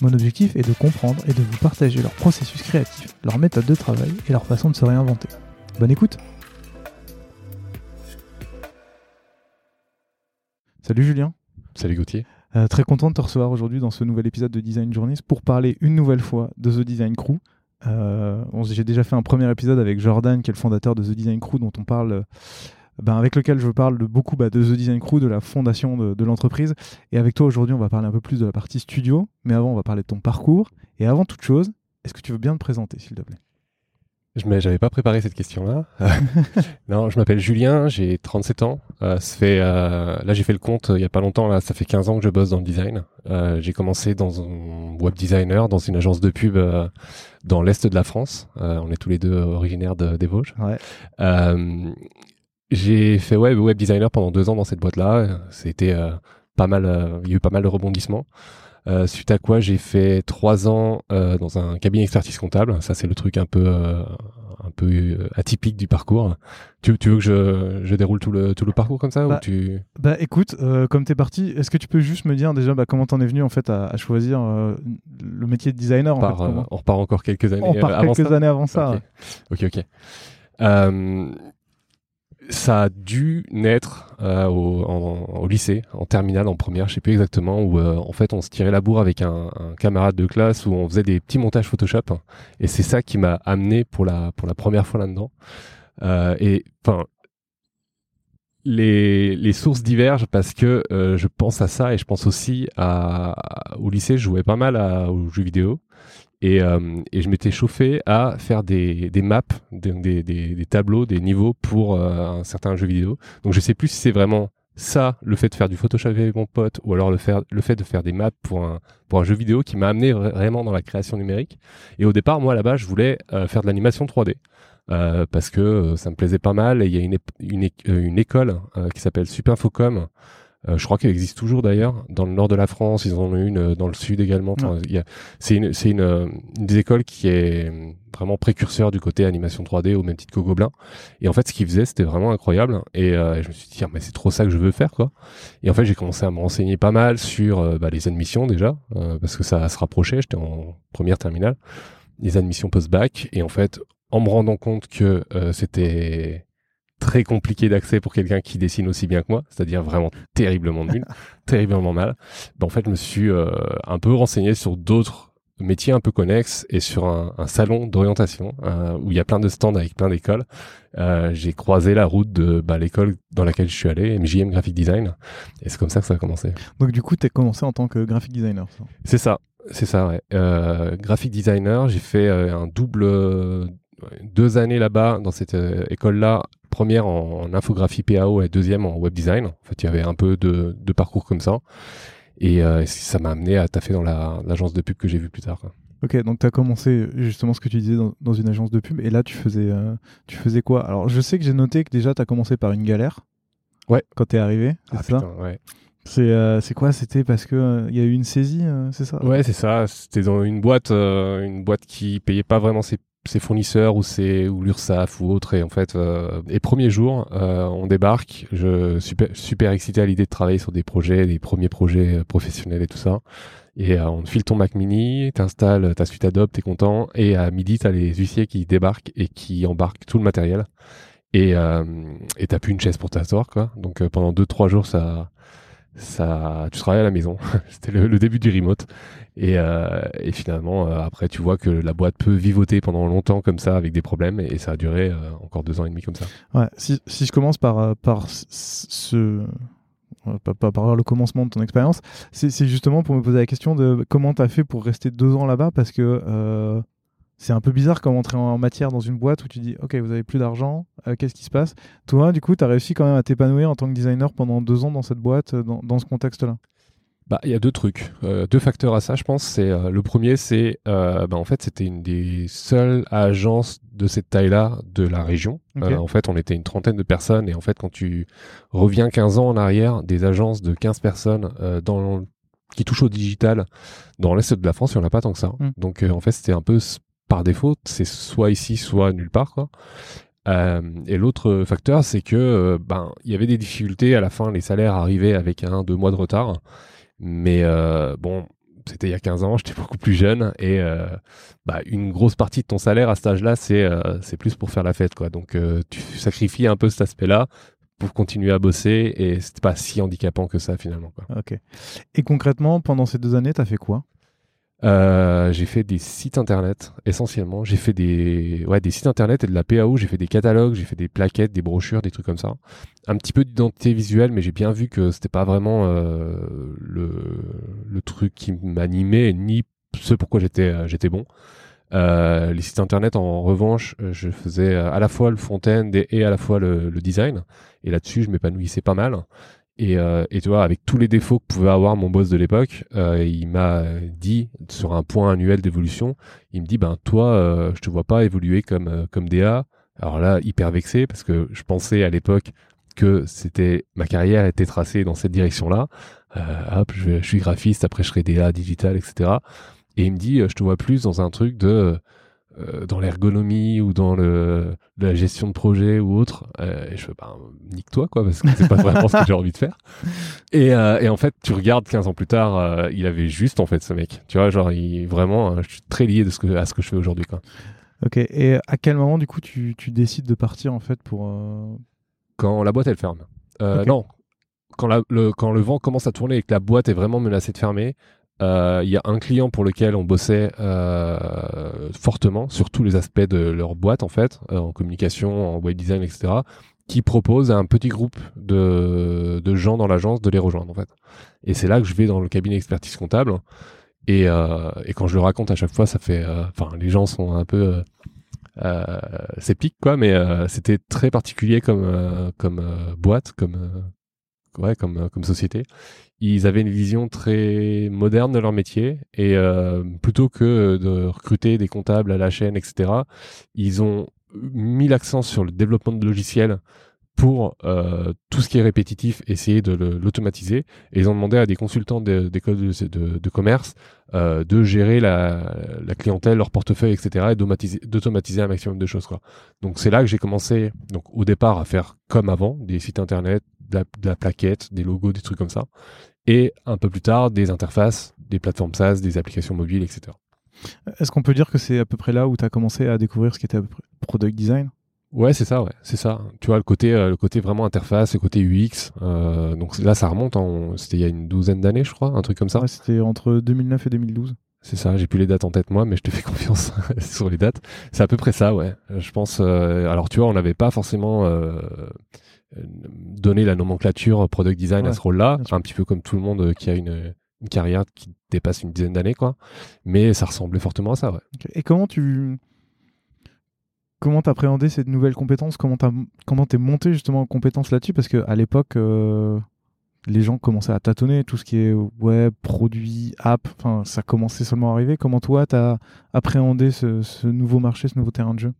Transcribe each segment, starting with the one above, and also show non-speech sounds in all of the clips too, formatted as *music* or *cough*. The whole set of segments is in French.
Mon objectif est de comprendre et de vous partager leur processus créatif, leur méthode de travail et leur façon de se réinventer. Bonne écoute Salut Julien Salut Gauthier euh, Très content de te recevoir aujourd'hui dans ce nouvel épisode de Design Journeys pour parler une nouvelle fois de The Design Crew. Euh, J'ai déjà fait un premier épisode avec Jordan, qui est le fondateur de The Design Crew, dont on parle ben, avec lequel je parle de beaucoup bah, de The Design Crew, de la fondation de, l'entreprise. Et avec toi aujourd'hui, on va parler un peu plus de la partie studio. Mais avant, on va parler de ton parcours. Et avant toute chose, est-ce que tu veux bien te présenter, s'il te plaît? Je n'avais pas préparé cette question-là. *laughs* non, je m'appelle Julien, j'ai 37 ans. Euh, ça fait, euh, là, j'ai fait le compte il y a pas longtemps. Là, ça fait 15 ans que je bosse dans le design. Euh, j'ai commencé dans un web designer, dans une agence de pub dans l'est de la France. on est tous les deux originaires de, des Vosges. Ouais. J'ai fait web, web designer pendant deux ans dans cette boîte-là. C'était euh, pas mal, euh, il y a eu pas mal de rebondissements. Euh, suite à quoi j'ai fait trois ans dans un cabinet expertise comptable. Ça c'est le truc un peu un peu atypique du parcours. Tu, tu veux que je, je, déroule tout le, tout le parcours comme ça bah, ou tu... bah écoute, comme tu es parti, est-ce que tu peux juste me dire déjà bah, comment t'en es venu en fait à, choisir le métier de designer on, en on repart encore quelques années on repart avant quelques ça années avant ça. Ok, ok. ok ça a dû naître euh, au, au, lycée, en terminale, en première, je sais plus exactement, où euh, en fait on se tirait la bourre avec un, un, camarade de classe où on faisait des petits montages Photoshop, et c'est ça qui m'a amené pour la pour la première fois là-dedans. Euh, et enfin, les, les sources divergent parce que euh, je pense à ça et je pense aussi à, au lycée, je jouais pas mal à, aux jeux vidéo et, euh, et je m'étais chauffé à faire des, des maps, des, des, des, tableaux, des niveaux pour euh, un certain jeu vidéo. Donc je sais plus si c'est vraiment ça, le fait de faire du Photoshop avec mon pote, ou alors le, faire, le fait de faire des maps pour un, pour un jeu vidéo qui m'a amené vraiment dans la création numérique. Et au départ, moi là-bas, je voulais euh, faire de l'animation 3D. Euh, parce que ça me plaisait pas mal et il y a une, une, une école qui s'appelle Supinfocom euh, je crois qu'elle existe toujours d'ailleurs dans le nord de la France. Ils en ont une euh, dans le sud également. c'est une, c'est une, euh, une, des écoles qui est vraiment précurseur du côté animation 3D au même titre que Gobelin. Et en fait, ce qu'ils faisaient, c'était vraiment incroyable. Et je me suis dit, mais c'est trop ça que je veux faire, quoi. Et en fait, j'ai commencé à me renseigner pas mal sur bah, les admissions déjà, parce que ça se rapprochait. J'étais en première terminale, les admissions post-bac. Et en fait, en me rendant compte que c'était très compliqué d'accès pour quelqu'un qui dessine aussi bien que moi, c'est-à-dire vraiment terriblement nul, *laughs* terriblement mal. Ben, en fait, je me suis euh, un peu renseigné sur d'autres métiers un peu connexes et sur un, un salon d'orientation euh, où il y a plein de stands avec plein d'écoles. Euh, j'ai croisé la route de bah, l'école dans laquelle je suis allé, MJM Graphic Design, et c'est comme ça que ça a commencé. Donc du coup, tu as commencé en tant que graphic designer C'est ça, c'est ça, ouais. Euh, graphic designer, j'ai fait un double deux années là-bas dans cette école-là première en, infographie PAO et deuxième en web design. En fait, il y avait un peu de, de parcours comme ça. Et euh, ça m'a amené à taffer dans l'agence de pub que j'ai vu plus tard. Ok, donc tu as commencé justement ce que tu disais dans, dans, une agence de pub, et là tu faisais, euh, tu faisais quoi? Alors je sais que j'ai noté que déjà tu as commencé par une galère. Ouais. Quand tu es arrivé, c'est ah, ça? ouais. C'est c'est quoi? C'était parce que il y a eu une saisie, c'est ça? Ouais, c'est ça. C'était dans une boîte, une boîte qui payait pas vraiment ses ses fournisseurs ou c'est ou l'URSSAF ou autre. Et en fait euh, les premiers jours euh, on débarque. Je super super excité à l'idée de travailler sur des projets des premiers projets euh, professionnels et tout ça. Et on file ton Mac Mini t'installes ta suite Adobe t'es content. Et à midi t'as les huissiers qui débarquent et qui embarquent tout le matériel. Et et t'as plus une chaise pour t'asseoir quoi. Donc pendant deux trois jours ça ça, tu travailles à la maison. *laughs* C'était le, début du remote. Et, euh, et finalement, euh, après, tu vois que la boîte peut vivoter pendant longtemps comme ça avec des problèmes et, ça a duré euh, encore deux ans et demi comme ça. Ouais, si, si je commence par, par ce. Pas par le commencement de ton expérience, c'est justement pour me poser la question de comment tu as fait pour rester deux ans là-bas parce que c'est un peu bizarre comme entrer en matière dans une boîte où tu dis ok vous avez plus d'argent qu'est-ce qui se passe? Toi du coup tu as réussi quand même à t'épanouir en tant que designer pendant deux ans dans cette boîte dans, dans ce contexte là bah, il y a deux trucs, euh, deux facteurs à ça, je pense. C'est euh, le premier, c'est euh, bah, en fait c'était une des seules agences de cette taille-là de la région. en fait, on était une trentaine de personnes et en fait, quand tu reviens 15 ans en arrière, des agences de 15 personnes dans qui touchent au digital dans l'est de la France, il n'y en a pas tant que ça. Hmm. Donc en fait, c'était un peu par défaut, c'est soit ici, soit nulle part, quoi. et l'autre facteur, c'est que ben il y avait des difficultés à la fin, les salaires arrivaient avec un deux mois de retard. Mais euh, bon, c'était il y a 15 ans, j'étais beaucoup plus jeune et euh, bah, une grosse partie de ton salaire à cet âge-là, c'est euh, c'est plus pour faire la fête quoi. Donc tu sacrifies un peu cet aspect-là pour continuer à bosser et c'était pas si handicapant que ça finalement. OK. Et concrètement, pendant ces deux années, tu as fait quoi? Euh, j'ai fait des sites internet essentiellement. J'ai fait des ouais des sites internet et de la PAO. J'ai fait des catalogues, j'ai fait des plaquettes, des brochures, des trucs comme ça. Un petit peu d'identité visuelle, mais j'ai bien vu que c'était pas vraiment euh, le le truc qui m'animait ni ce pourquoi j'étais euh, j'étais bon. Euh, les sites internet, en revanche, je faisais à la fois le front-end et, à la fois le, le design. Et là-dessus, je m'épanouissais pas mal. Et, euh, et, tu vois, avec tous les défauts que pouvait avoir mon boss de l'époque, euh, il m'a dit sur un point annuel d'évolution, il me dit ben toi, euh, je te vois pas évoluer comme euh, comme DA. Alors là, hyper vexé parce que je pensais à l'époque que c'était ma carrière était tracée dans cette direction-là. Euh, hop, je, je, suis graphiste, après je serai DA digital, etc. Et il me dit, je te vois plus dans un truc de euh, dans l'ergonomie ou dans le, la gestion de projet ou autre. Euh, et je fais, bah, nique-toi, quoi, parce que c'est pas vraiment ce que j'ai envie de faire. *laughs* Et, euh, et, en fait, tu regardes 15 ans plus tard, il avait juste, en fait, ce mec. Tu vois, genre, il, vraiment, je suis très lié de ce que, à ce que je fais aujourd'hui, quoi. Ok. Et à quel moment, du coup, tu, tu décides de partir, en fait, pour. Quand la boîte, elle ferme. Non. Quand, la, le, quand le vent commence à tourner et que la boîte est vraiment menacée de fermer, euh, il y a un client pour lequel on bossait euh, fortement sur tous les aspects de leur boîte en fait, euh, en communication, en web design, etc., qui propose à un petit groupe de, gens dans l'agence de les rejoindre en fait. Et c'est là que je vais dans le cabinet expertise comptable. Et, et quand je le raconte à chaque fois, ça fait, enfin, les gens sont un peu sceptiques quoi, mais c'était très particulier comme comme boîte, comme ouais, comme comme société ils avaient une vision très moderne de leur métier et euh, plutôt que de recruter des comptables à la chaîne, etc., ils ont mis l'accent sur le développement de logiciels pour euh, tout ce qui est répétitif, essayer de l'automatiser. Et ils ont demandé à des consultants d'écoles de, de, commerce euh, de gérer la, la, clientèle, leur portefeuille, etc. et d'automatiser un maximum de choses. Quoi. Donc c'est là que j'ai commencé, donc au départ, à faire comme avant, des sites internet, de la, de la, plaquette, des logos, des trucs comme ça. Et un peu plus tard, des interfaces, des plateformes SaaS, des applications mobiles, etc. Est-ce qu'on peut dire que c'est à peu près là où tu as commencé à découvrir ce qui était à peu près product design? Ouais, c'est ça, ouais, c'est ça. Tu vois le côté, euh, le côté vraiment interface, le côté UX. Euh, donc là, ça remonte. C'était il y a une douzaine d'années, je crois, un truc comme ça. Ouais, c'était entre 2009 et 2012. C'est ça. J'ai plus les dates en tête moi, mais je te fais *laughs* confiance *laughs* sur les dates. C'est à peu près ça, ouais. Je pense. Euh, alors tu vois, on n'avait pas forcément euh, donné la nomenclature product design à ce rôle-là, un petit peu comme tout le monde qui a une, une carrière qui dépasse une dizaine d'années, quoi. Mais ça ressemblait fortement à ça, ouais. Et comment tu comment t'appréhendais cette nouvelle compétence? Comment t'as comment t'es monté justement en compétence là-dessus? Parce que à l'époque, euh, les gens commençaient à tâtonner tout ce qui est web, produit, app. Enfin, ça commençait seulement à arriver. Comment toi t'as appréhendé ce, nouveau marché, ce nouveau terrain de jeu?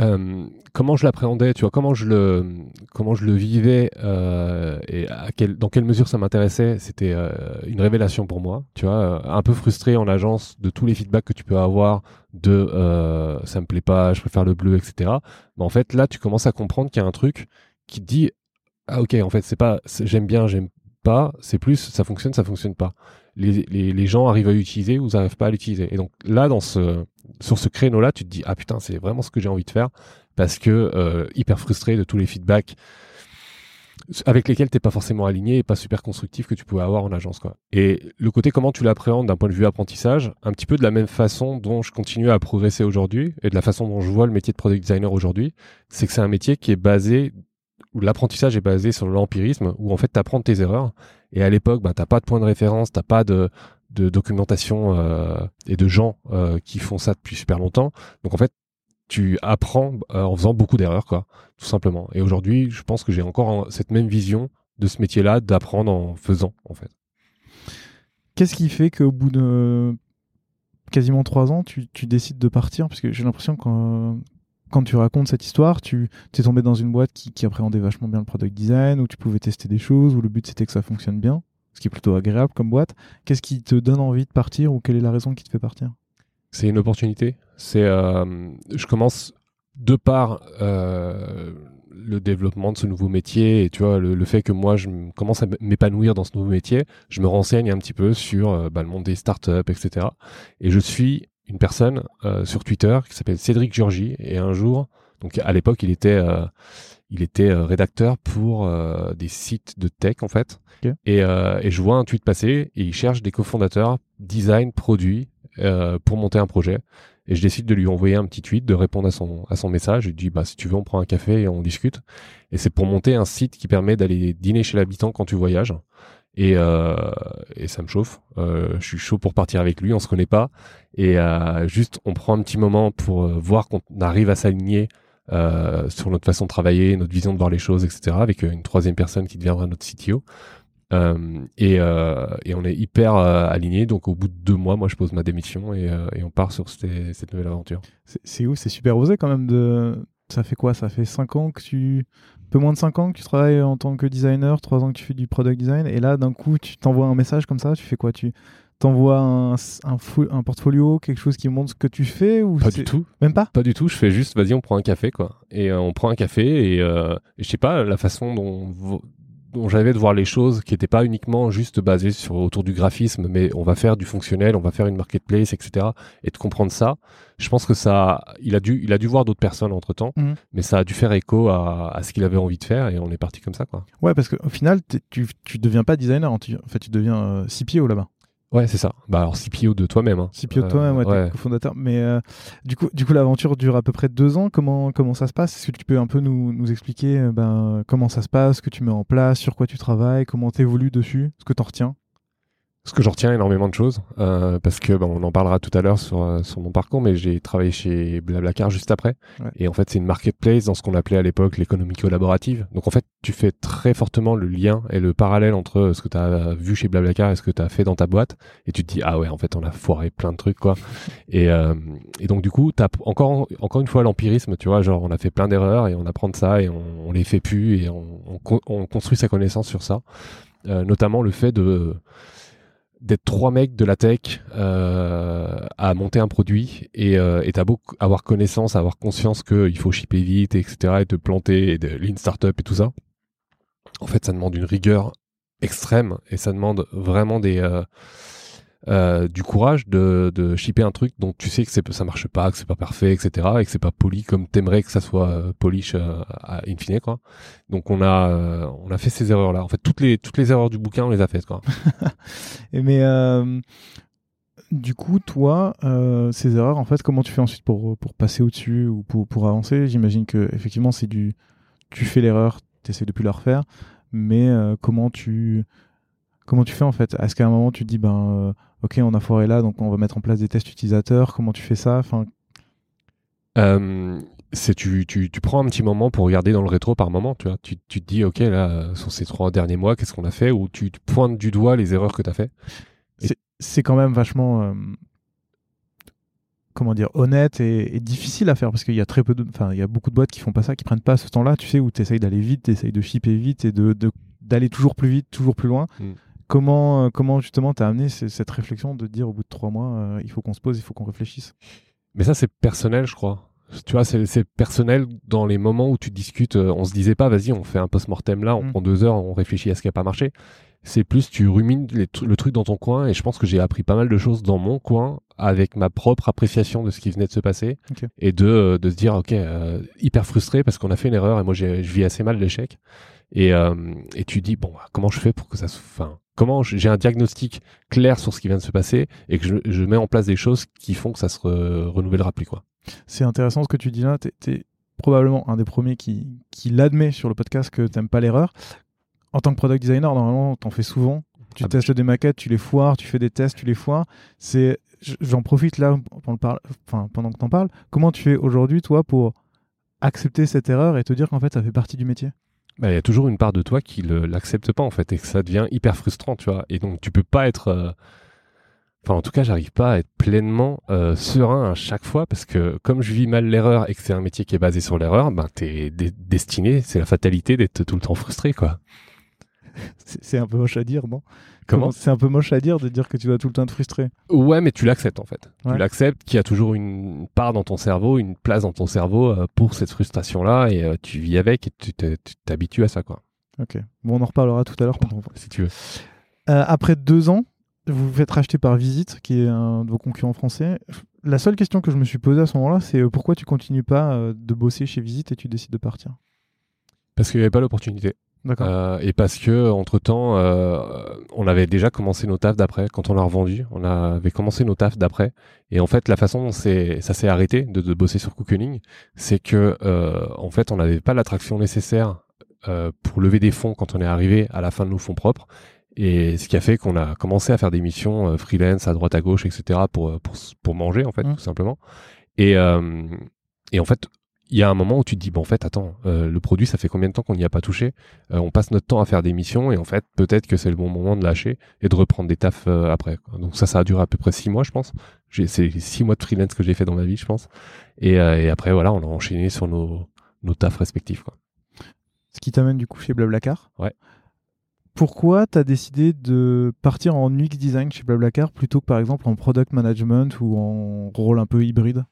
Euh, comment je l'appréhendais, tu vois, comment je le, comment je le vivais euh, et à quel, dans quelle mesure ça m'intéressait, c'était euh, une révélation pour moi, tu vois, un peu frustré en agence de tous les feedbacks que tu peux avoir de ça me plaît pas, je préfère le bleu, etc. Mais en fait, là, tu commences à comprendre qu'il y a un truc qui te dit ah ok, en fait, c'est pas j'aime bien, j'aime pas, c'est plus ça fonctionne, ça fonctionne pas. Les, les, gens arrivent à l'utiliser ou ils n'arrivent pas à l'utiliser. Et donc là, dans ce sur ce créneau-là, tu te dis ah putain, c'est vraiment ce que j'ai envie de faire parce que euh, hyper frustré de tous les feedbacks avec lesquels t'es pas forcément aligné et pas super constructif que tu pouvais avoir en agence quoi. Et le côté comment tu l'appréhendes d'un point de vue apprentissage, un petit peu de la même façon dont je continue à progresser aujourd'hui et de la façon dont je vois le métier de product designer aujourd'hui, c'est que c'est un métier qui est basé où l'apprentissage est basé sur l'empirisme, où en fait tu apprends tes erreurs. Et à l'époque, bah, t'as pas de point de référence, t'as pas de, de documentation euh, et de gens euh, qui font ça depuis super longtemps. Donc en fait, tu apprends euh, en faisant beaucoup d'erreurs, quoi, tout simplement. Et aujourd'hui, je pense que j'ai encore cette même vision de ce métier-là, d'apprendre en faisant, en fait. Qu'est-ce qui fait qu'au bout de quasiment trois ans, tu, tu décides de partir? Parce que j'ai l'impression que quand tu racontes cette histoire, tu es tombé dans une boîte qui, qui, appréhendait vachement bien le product design, où tu pouvais tester des choses, où le but c'était que ça fonctionne bien, ce qui est plutôt agréable comme boîte. Qu'est-ce qui te donne envie de partir ou quelle est la raison qui te fait partir? C'est une opportunité. C'est, euh, je commence de par euh, le développement de ce nouveau métier et tu vois le, fait que moi je commence à m'épanouir dans ce nouveau métier, je me renseigne un petit peu sur euh, bah, le monde des startups, etc. Et je suis une personne euh, sur Twitter qui s'appelle Cédric Georgie et un jour, donc à l'époque il était euh, il était euh, rédacteur pour des sites de tech en fait. Et, et, je vois un tweet passer et il cherche des cofondateurs design produit pour monter un projet. Et je décide de lui envoyer un petit tweet de répondre à son à son message. Je lui dis bah si tu veux on prend un café et on discute. Et c'est pour monter un site qui permet d'aller dîner chez l'habitant quand tu voyages et, euh, et ça me chauffe. Euh, je suis chaud pour partir avec lui, on se connaît pas. Et euh, juste, on prend un petit moment pour voir qu'on arrive à s'aligner sur notre façon de travailler, notre vision de voir les choses, etc. Avec une troisième personne qui deviendra notre CTO. et, et on est hyper aligné. Donc au bout de deux mois, moi, je pose ma démission et, et on part sur cette, cette nouvelle aventure. C'est où C'est super osé quand même de. Ça fait quoi? Ça fait cinq ans que tu peu moins de 5 ans que tu travailles en tant que designer, 3 ans que tu fais du product design, et là d'un coup tu t'envoies un message comme ça, tu fais quoi? Tu t'envoies un, un, un, portfolio, quelque chose qui montre ce que tu fais ou Pas du tout. Même pas? Pas du tout, je fais juste, vas-y on prend un café quoi. Et euh, on prend un café et, euh, et je sais pas, la façon dont dont j'avais de voir les choses qui n'étaient pas uniquement juste basées sur autour du graphisme, mais on va faire du fonctionnel, on va faire une marketplace, etc. Et de comprendre ça, je pense que ça, il a dû, il a dû voir d'autres personnes entre temps, mhm. mais ça a dû faire écho à, ce qu'il avait envie de faire et on est parti comme ça, quoi. Ouais, parce qu'au final, tu, tu deviens pas designer, en fait, tu deviens euh, CPO là-bas. Ouais, c'est ça. Bah alors CPO de toi-même. Hein. CPO de toi-même, ouais, euh, cofondateur. Mais euh, du coup, du coup, l'aventure dure à peu près deux ans. Comment comment ça se passe? Est-ce que tu peux un peu nous, nous expliquer euh, ben, comment ça se passe, ce que tu mets en place, sur quoi tu travailles, comment tu évolues dessus, ce que tu retiens? Ce que je retiens énormément de choses, euh, parce que on en parlera tout à l'heure sur, euh, sur mon parcours, mais j'ai travaillé chez Blablacar juste après. Et en fait, c'est une marketplace dans ce qu'on appelait à l'époque l'économie collaborative. Donc en fait, tu fais très fortement le lien et le parallèle entre ce que tu as vu chez Blablacar et ce que tu as fait dans ta boîte. Et tu te dis, ah ouais, en fait, on a foiré plein de trucs, quoi. *laughs* et, euh, et donc du coup, tu as encore, encore une fois l'empirisme, tu vois, genre on a fait plein d'erreurs et on apprend de ça et on, on les fait plus et on, on, on construit sa connaissance sur ça. Euh, notamment le fait de d'être trois mecs de la tech euh, à monter un produit et euh, avoir connaissance, avoir conscience qu'il faut shipper vite, etc. et te planter et de lean startup et tout ça. En fait, ça demande une rigueur extrême et ça demande vraiment des euh, euh, du courage de, de shipper un truc dont tu sais que ça marche pas, que c'est pas parfait, etc. et que c'est pas poli comme t'aimerais que ça soit euh, polish euh, in fine, quoi. Donc on a, on a fait ces erreurs-là. En fait, toutes les, toutes les erreurs du bouquin, on les a faites, quoi. *laughs* mais, du coup, toi, ces erreurs, en fait, comment tu fais ensuite pour, pour passer au-dessus ou pour, pour avancer? J'imagine que, effectivement, c'est du, tu fais l'erreur, tu essaies de plus la refaire, mais comment tu, comment tu fais en fait? Est-ce qu'à un moment tu te dis ben ok, on a foiré là, donc on va mettre en place des tests utilisateurs. Comment tu fais ça? Enfin... Euh, c'est tu, tu, tu, prends un petit moment pour regarder dans le rétro par moment, tu vois. Tu, tu te dis, ok, là, sur ces trois derniers mois, qu'est-ce qu'on a fait? Ou tu pointes du doigt les erreurs que tu as fait. C'est quand même vachement, euh, comment dire, honnête et, difficile à faire parce qu'il y a très peu de, enfin, il y a beaucoup de boîtes qui font pas ça, qui prennent pas ce temps-là, tu sais, où tu essayes d'aller vite, tu essayes de shipper vite et de, d'aller toujours plus vite, toujours plus loin. Mm. Comment, euh, comment justement t'as amené cette réflexion de dire au bout de trois mois, euh, il faut qu'on se pose, il faut qu'on réfléchisse? Mais ça, c'est personnel, je crois. Tu vois, c'est personnel dans les moments où tu discutes. Euh, on se disait pas, vas-y, on fait un post-mortem là, on mm. prend deux heures, on réfléchit à ce qui a pas marché. C'est plus tu rumines les le truc dans ton coin et je pense que j'ai appris pas mal de choses dans mon coin avec ma propre appréciation de ce qui venait de se passer et de, de se dire ok euh, hyper frustré parce qu'on a fait une erreur et moi j'ai- je vis assez mal l'échec et, euh, et tu dis bon comment je fais pour que ça se enfin comment j'ai un diagnostic clair sur ce qui vient de se passer et que je, je mets en place des choses qui font que ça se re- renouvellera plus quoi. C'est intéressant ce que tu dis là. T'es probablement un des premiers qui, qui l'admet sur le podcast que t'aimes pas l'erreur. En tant que product designer, normalement, t'en fais souvent. Tu Ah bah, testes des maquettes, tu les foires, tu fais des tests, tu les foires. C'est, j'en profite là enfin, pendant que t'en parles. Comment tu fais aujourd'hui, toi, pour accepter cette erreur et te dire qu'en fait, ça fait partie du métier? Bah, il y a toujours une part de toi qui le- l'accepte pas en fait et que ça devient hyper frustrant, tu vois. Et donc tu peux pas être, euh, enfin en tout cas j'arrive pas à être pleinement euh, serein à chaque fois parce que comme je vis mal l'erreur et que c'est un métier qui est basé sur l'erreur, ben t'es dé- destiné, c'est la fatalité d'être tout le temps frustré quoi. *laughs* c'est, un peu moche à dire, non? Comment C'est un peu moche à dire de dire que tu dois tout le temps être frustré. Ouais, mais tu l'acceptes en fait. Ouais. Tu l'acceptes qu'il y a toujours une part dans ton cerveau, une place dans ton cerveau euh, pour cette frustration là et euh, tu vis avec et tu t'habitues à ça quoi. Ok. Bon, on en reparlera tout à l'heure. *laughs* Si tu veux. Euh, après deux ans, vous vous faites racheter par Visite, qui est un de vos concurrents français. La seule question que je me suis posée à ce moment-là, c'est pourquoi tu continues pas de bosser chez Visite et tu décides de partir? Parce qu'il n'y avait pas l'opportunité. D'accord. Euh, et parce que entre temps, on avait déjà commencé nos tafs d'après. Quand on l'a revendu, on avait commencé nos tafs d'après. Et en fait, la façon dont c'est, ça s'est arrêté de, de bosser sur Cookening, c'est que euh, en fait, on n'avait pas l'attraction nécessaire euh, pour lever des fonds quand on est arrivé à la fin de nos fonds propres. Et ce qui a fait qu'on a commencé à faire des missions euh, freelance à droite à gauche, etc. pour euh, pour, pour manger en fait, Mm. tout simplement. Et euh, et en fait, il y a un moment où tu te dis bon en fait attends euh, le produit ça fait combien de temps qu'on n'y a pas touché euh, on passe notre temps à faire des missions et en fait peut-être que c'est le bon moment de lâcher et de reprendre des tafs euh, après quoi. donc ça ça a duré à peu près six mois je pense c'est six mois de freelance que j'ai fait dans ma vie je pense et, et après voilà on a enchaîné sur nos nos tafs respectifs quoi Ce qui t'amène du coup chez Blablacar. Ouais. Pourquoi tu as décidé de partir en UX design chez Blablacar plutôt que par exemple en product management ou en rôle un peu hybride?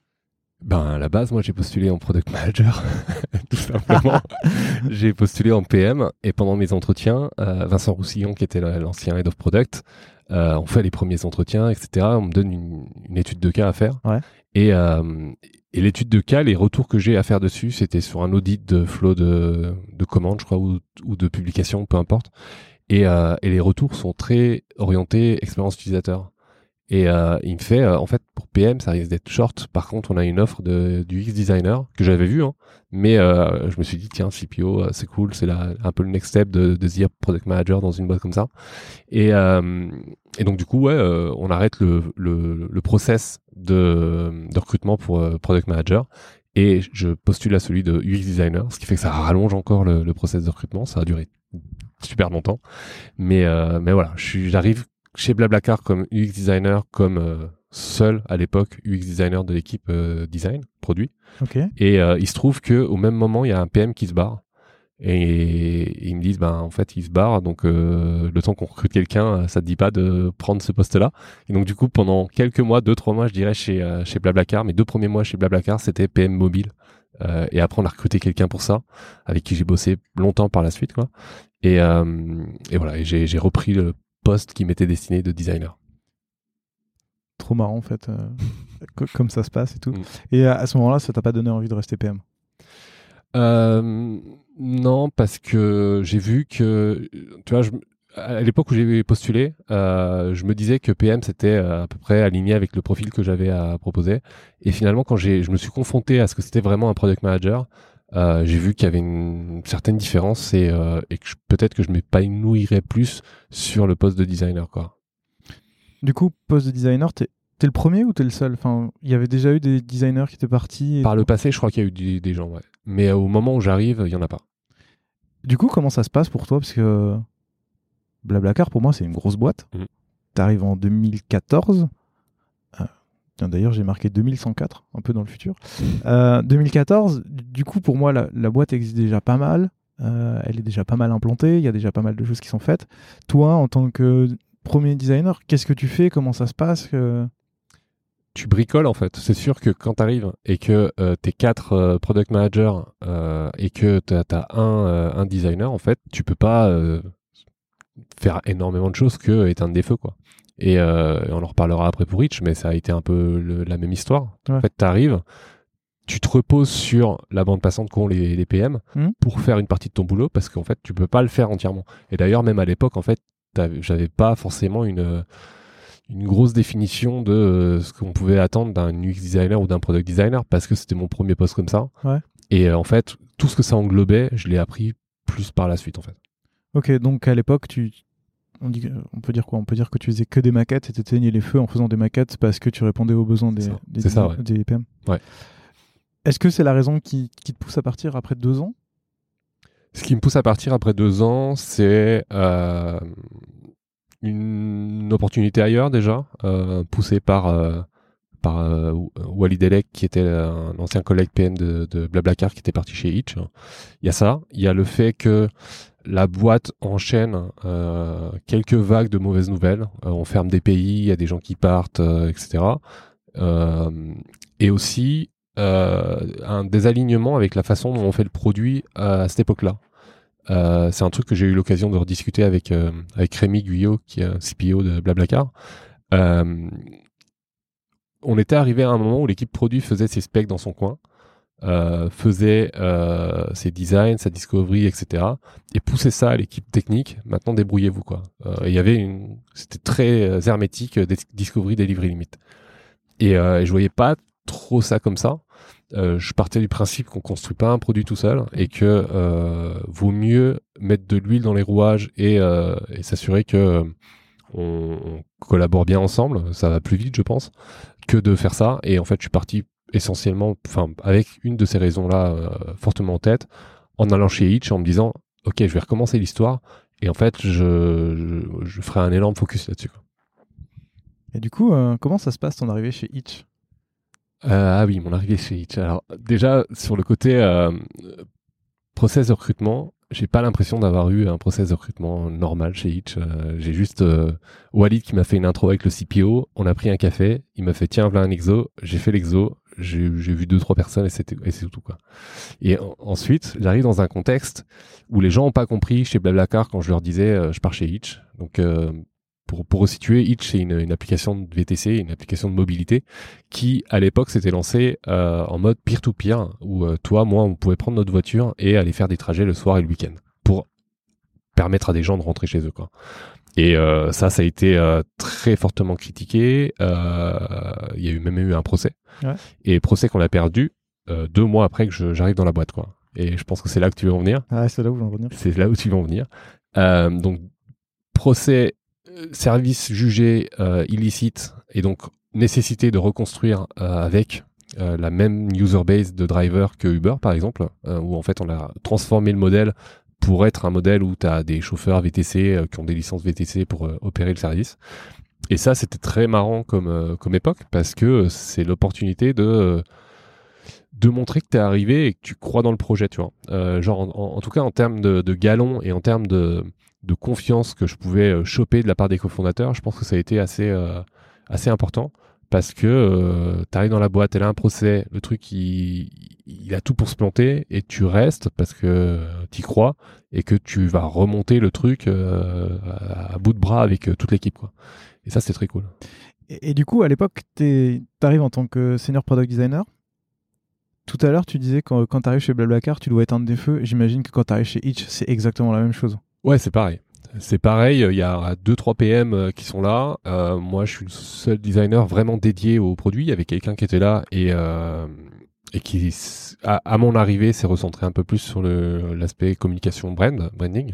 Ben à la base, moi j'ai postulé en product manager, *laughs* tout simplement. *laughs* j'ai postulé en PM et pendant mes entretiens, euh, Vincent Roussillon, qui était la- l'ancien head of product, euh, on fait les premiers entretiens, etc. On me donne une, une étude de cas à faire. Ouais. Et, euh, et l'étude de cas, les retours que j'ai à faire dessus, c'était sur un audit de flow de, de commandes, je crois, ou, ou de publication, peu importe. Et, et les retours sont très orientés expérience utilisateur. Et euh, il me fait, euh, en fait, pour PM, ça risque d'être short. Par contre, on a une offre de, du UX designer que j'avais vu, hein, mais euh, je me suis dit, tiens, CPO, euh, c'est cool, c'est un peu le next step de, de dire product manager dans une boîte comme ça. Et, euh, et donc, du coup, ouais, euh, on arrête le, le, le process de, de recrutement pour product manager et je postule à celui de UX designer, ce qui fait que ça rallonge encore le, le process de recrutement. Ça a duré super longtemps, mais euh, mais voilà, j'arrive chez Blablacar comme UX designer, comme euh, seul à l'époque UX designer de l'équipe euh, design produit. Ok. Et euh, il se trouve que au même moment, il y a un PM qui se barre. Et ils me disent, ben en fait, il se barre, donc le temps qu'on recrute quelqu'un, ça te dit pas de prendre ce poste-là. Et donc du coup, pendant quelques mois, deux trois mois, je dirais chez chez Blablacar, mes deux premiers mois chez Blablacar, c'était PM mobile. Et après, on a recruté quelqu'un pour ça, avec qui j'ai bossé longtemps par la suite, quoi. Et, euh, et voilà, et j'ai repris le poste qui m'était destiné de designer. Trop marrant en fait, euh, *laughs* co- comme ça se passe et tout. Mm. Et à, à ce moment-là, ça t'a pas donné envie de rester PM Euh, non, parce que j'ai vu que, tu vois, je, à l'époque où j'ai postulé, euh, je me disais que PM c'était euh, à peu près aligné avec le profil que j'avais à proposer. Et finalement, quand j'ai, je me suis confronté à ce que c'était vraiment un product manager, euh, j'ai vu qu'il y avait une certaine différence et, euh, et que peut-être que je m'épanouirais plus sur le poste de designer, quoi. Du coup, poste de designer, t'es t'es le premier ou t'es le seul? Enfin, il y avait déjà eu des designers qui étaient partis. Par le passé, je crois qu'il y a eu des, des gens, ouais. Mais au moment où j'arrive, il y en a pas. Du coup, comment ça se passe pour toi? Parce que Blablacar, pour moi, c'est une grosse boîte. Mhm. T'arrives en 2014. Euh, D'ailleurs, j'ai marqué 2104, un peu dans le futur. Euh, 2014, du coup, pour moi, la, boîte existe déjà pas mal. Euh, elle est déjà pas mal implantée. Il y a déjà pas mal de choses qui sont faites. Toi, en tant que premier designer, qu'est-ce que tu fais? Comment ça se passe? Euh, tu bricoles en fait. C'est sûr que quand tu arrives et que euh, t'es quatre euh, product managers euh, et que t'as as un, euh, un designer, en fait, tu peux pas euh, faire énormément de choses que éteindre des feux, quoi. Et euh, on en reparlera après pour Rich, mais ça a été un peu le- la même histoire. Ouais. En fait, t'arrives, tu te reposes sur la bande passante qu'ont les, les PM Mhm. pour faire une partie de ton boulot, parce qu'en fait, tu peux pas le faire entièrement. Et d'ailleurs, même à l'époque, en fait, j'avais pas forcément une une grosse définition de euh, ce qu'on pouvait attendre d'un UX designer ou d'un product designer parce que c'était mon premier poste comme ça. Ouais. Et euh, en fait, tout ce que ça englobait, je l'ai appris plus par la suite en fait. Ok, donc à l'époque, tu. On, dit, on peut dire quoi? On peut dire que tu faisais que des maquettes et t'éteignais les feux en faisant des maquettes parce que tu répondais aux besoins des, des, C'est ça, ouais. des PM. Ouais. Est-ce que c'est la raison qui, qui te pousse à partir après deux ans? Ce qui me pousse à partir après deux ans, c'est euh, une opportunité ailleurs déjà, euh, poussée par euh, par Walid Elek, qui était un ancien collègue PM de, de Blablacar, qui était parti chez Hitch. Il y a ça. Il y a le fait que la boîte enchaîne euh, quelques vagues de mauvaises nouvelles. Euh, on ferme des pays, il y a des gens qui partent, euh, etc. Et aussi un désalignement avec la façon dont on fait le produit à cette époque-là. C'est un truc que j'ai eu l'occasion de rediscuter avec avec Rémi Guyot, qui est CPO de Blablacar. On était arrivé à un moment où l'équipe produit faisait ses specs dans son coin, euh, faisait euh, ses designs, sa discovery, etc. Et poussait ça à l'équipe technique. Maintenant, débrouillez-vous quoi. Euh, Il y avait une, c'était très hermétique, dis- discovery, delivery limit. Et, je voyais pas trop ça comme ça. Je partais du principe qu'on construit pas un produit tout seul et que vaut mieux mettre de l'huile dans les rouages et, s'assurer que euh, on, on collabore bien ensemble, ça va plus vite je pense, que de faire ça. Et en fait, je suis parti essentiellement, enfin avec une de ces raisons-là euh, fortement en tête, en allant chez Hitch en me disant, ok, je vais recommencer l'histoire et en fait, je, je, je ferai un énorme focus là-dessus. Et du coup, euh, comment ça se passe ton arrivée chez Hitch? Euh, ah oui, mon arrivée chez Hitch. Alors déjà sur le côté process de recrutement, j'ai pas l'impression d'avoir eu un process de recrutement normal chez Hitch. Euh, j'ai juste euh, Walid qui m'a fait une intro avec le CPO. On a pris un café. Il m'a fait tiens voilà un exo. J'ai fait l'exo. J'ai vu deux trois personnes et c'était et c'est tout quoi. Et en- ensuite j'arrive dans un contexte où les gens ont pas compris chez Blablacar quand je leur disais euh, je pars chez Hitch. Donc euh, pour, pour resituer, Hitch, c'est une, une application de VTC, une application de mobilité qui, à l'époque, s'était lancée euh, en mode peer-to-peer, où euh, toi, moi, on pouvait prendre notre voiture et aller faire des trajets le soir et le week-end pour permettre à des gens de rentrer chez eux. Quoi. Et euh, ça, ça a été euh, très fortement critiqué. Euh, Il y a eu même eu un procès. Ouais. Et procès qu'on a perdu deux mois après que j'arrive dans la boîte. Quoi. Et je pense que c'est là que tu veux en venir. Ah, c'est là où je vais en revenir. C'est là où tu vas en venir. Donc, procès, service jugé illicite et donc nécessité de reconstruire avec euh, la même user base de driver que Uber, par exemple, euh, où en fait on a transformé le modèle pour être un modèle où tu as des chauffeurs VTC euh, qui ont des licences VTC pour euh, opérer le service. Et ça, c'était très marrant comme, euh, comme époque parce que euh, c'est l'opportunité de, euh, de montrer que tu es arrivé et que tu crois dans le projet, tu vois. Euh, genre, en, tout cas, en termes de, de galon et en termes de, de confiance que je pouvais euh, choper de la part des cofondateurs, je pense que ça a été assez, euh, assez important parce que tu arrives dans la boîte, elle a un procès, le truc il, il a tout pour se planter et tu restes parce que tu y crois et que tu vas remonter le truc euh, à, à bout de bras avec euh, toute l'équipe. quoi. Et ça, c'est très cool. Et, et du coup, à l'époque, tu arrives en tant que senior product designer. Tout à l'heure, tu disais que quand tu arrives chez Blablacar, tu dois éteindre des feux. J'imagine que quand tu arrives chez Hitch, c'est exactement la même chose. Ouais, c'est pareil. C'est pareil, il y a deux trois PM euh, qui sont là. Euh, moi, je suis le seul designer vraiment dédié au produit. Il y avait quelqu'un qui était là et euh, et qui, à, mon arrivée, s'est recentré un peu plus sur l'aspect communication brand, branding.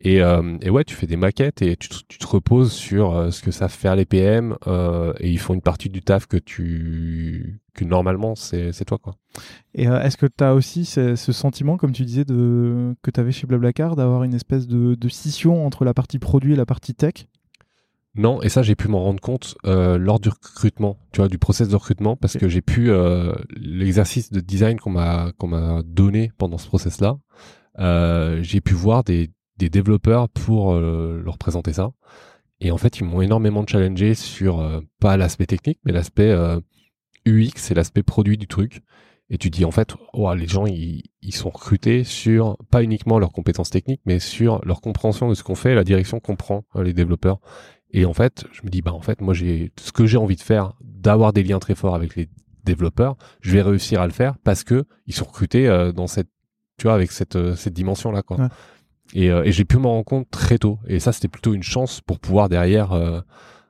Et, euh, et ouais, tu fais des maquettes et tu, te- reposes sur euh, ce que savent faire les PM euh, et ils font une partie du taf que tu que normalement c'est toi quoi. Et est-ce que tu as aussi ce, sentiment, comme tu disais, que tu avais chez Blablacar, d'avoir une espèce de scission entre la partie produit et la partie tech? Non, et ça j'ai pu m'en rendre compte euh, lors du recrutement, tu vois, du process de recrutement, parce que j'ai pu euh, l'exercice de design qu'on m'a qu'on m'a donné pendant ce process-là, euh, j'ai pu voir des des développeurs pour euh, leur présenter ça, et en fait ils m'ont énormément challengé sur euh, pas l'aspect technique, mais l'aspect euh, UX et l'aspect produit du truc. et tu dis en fait, oh, les gens ils, ils sont recrutés sur pas uniquement leurs compétences techniques, mais sur leur compréhension de ce qu'on fait, la direction qu'on prend les développeurs. Et en fait, je me dis bah en fait, moi j'ai ce que j'ai envie de faire, d'avoir des liens très forts avec les développeurs, je vais réussir à le faire parce que ils sont recrutés euh, dans cette, tu vois, avec cette euh, cette dimension là quoi. Et, euh, et j'ai pu m'en rendre compte très tôt. Et ça, c'était plutôt une chance pour pouvoir derrière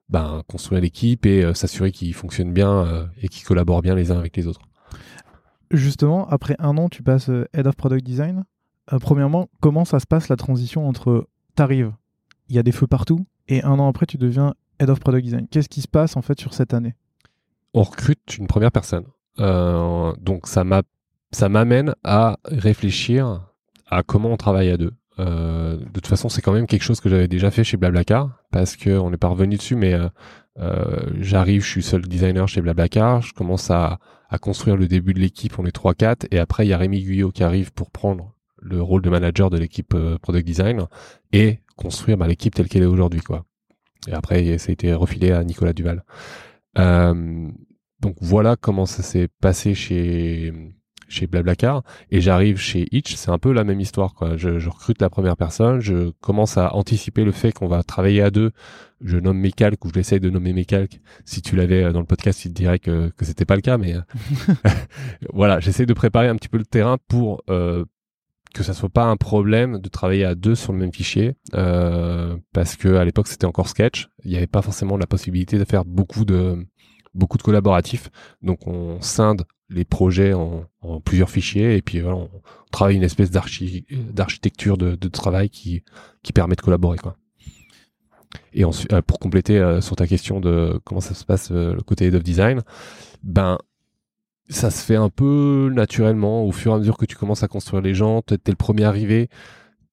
ben, construire l'équipe et s'assurer qu'ils fonctionnent bien et qu'ils collaborent bien les uns avec les autres. Justement, après un an, tu passes Head of Product Design. premièrement, comment ça se passe la transition entre t'arrives, il y a des feux partout, et un an après, tu deviens Head of Product Design. Qu'est-ce qui se passe en fait sur cette année? On recrute une première personne. Euh, donc ça m'a ça m'amène à réfléchir à comment on travaille à deux. Euh, de toute façon, c'est quand même quelque chose que j'avais déjà fait chez Blablacar parce que on n'est pas revenu dessus, mais euh, j'arrive, je suis seul designer chez Blablacar, je commence à, à construire le début de l'équipe, on est 3-4, et après il y a Rémi Guyot qui arrive pour prendre le rôle de manager de l'équipe product design et construire bah, l'équipe telle qu'elle est aujourd'hui, quoi. Et après, ça a été refilé à Nicolas Duval. Euh, donc voilà comment ça s'est passé chez chez Blablacar et j'arrive chez Itch, c'est un peu la même histoire quoi. Je, je, recrute la première personne, je commence à anticiper le fait qu'on va travailler à deux. Je nomme mes calques ou je l'essaye de nommer mes calques. Si tu l'avais euh, dans le podcast, il te dirait que que c'était pas le cas, mais euh, *laughs* voilà, j'essaie de préparer un petit peu le terrain pour euh, que ça soit pas un problème de travailler à deux sur le même fichier euh, parce que à l'époque c'était encore Sketch. Il n'y avait pas forcément la possibilité de faire beaucoup de beaucoup de collaboratifs. Donc on scinde les projets en, plusieurs fichiers et puis voilà, on travaille une espèce d'architecture de, de, travail qui qui permet de collaborer quoi. Et ensuite euh, pour compléter euh, sur ta question de comment ça se passe le côté head of design ben ça se fait un peu naturellement au fur et à mesure que tu commences à construire les gens. Tu es, le premier arrivé.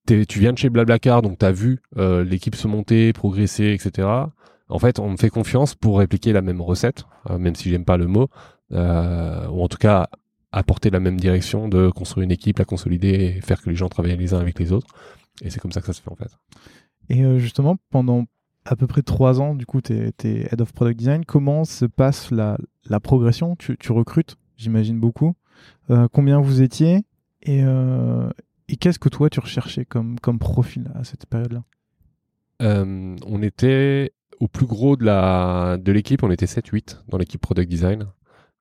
tu viens de chez Blablacar, donc tu as vu euh, l'équipe se monter, progresser, etc. En fait, on me fait confiance pour répliquer la même recette, euh, même si j'aime pas le mot, euh, ou en tout cas apporter la même direction de construire une équipe, la consolider et faire que les gens travaillent les uns avec les autres. Et c'est comme ça que ça se fait en fait. Et justement, pendant à peu près trois ans, du coup, tu es, Head of Product Design. Comment se passe la, progression? Tu recrutes? J'imagine beaucoup. Euh, combien vous étiez et, euh, et qu'est-ce que toi tu recherchais comme, comme profil à cette période-là? Euh, On était au plus gros de la de l'équipe, on était 7-8 dans l'équipe Product Design.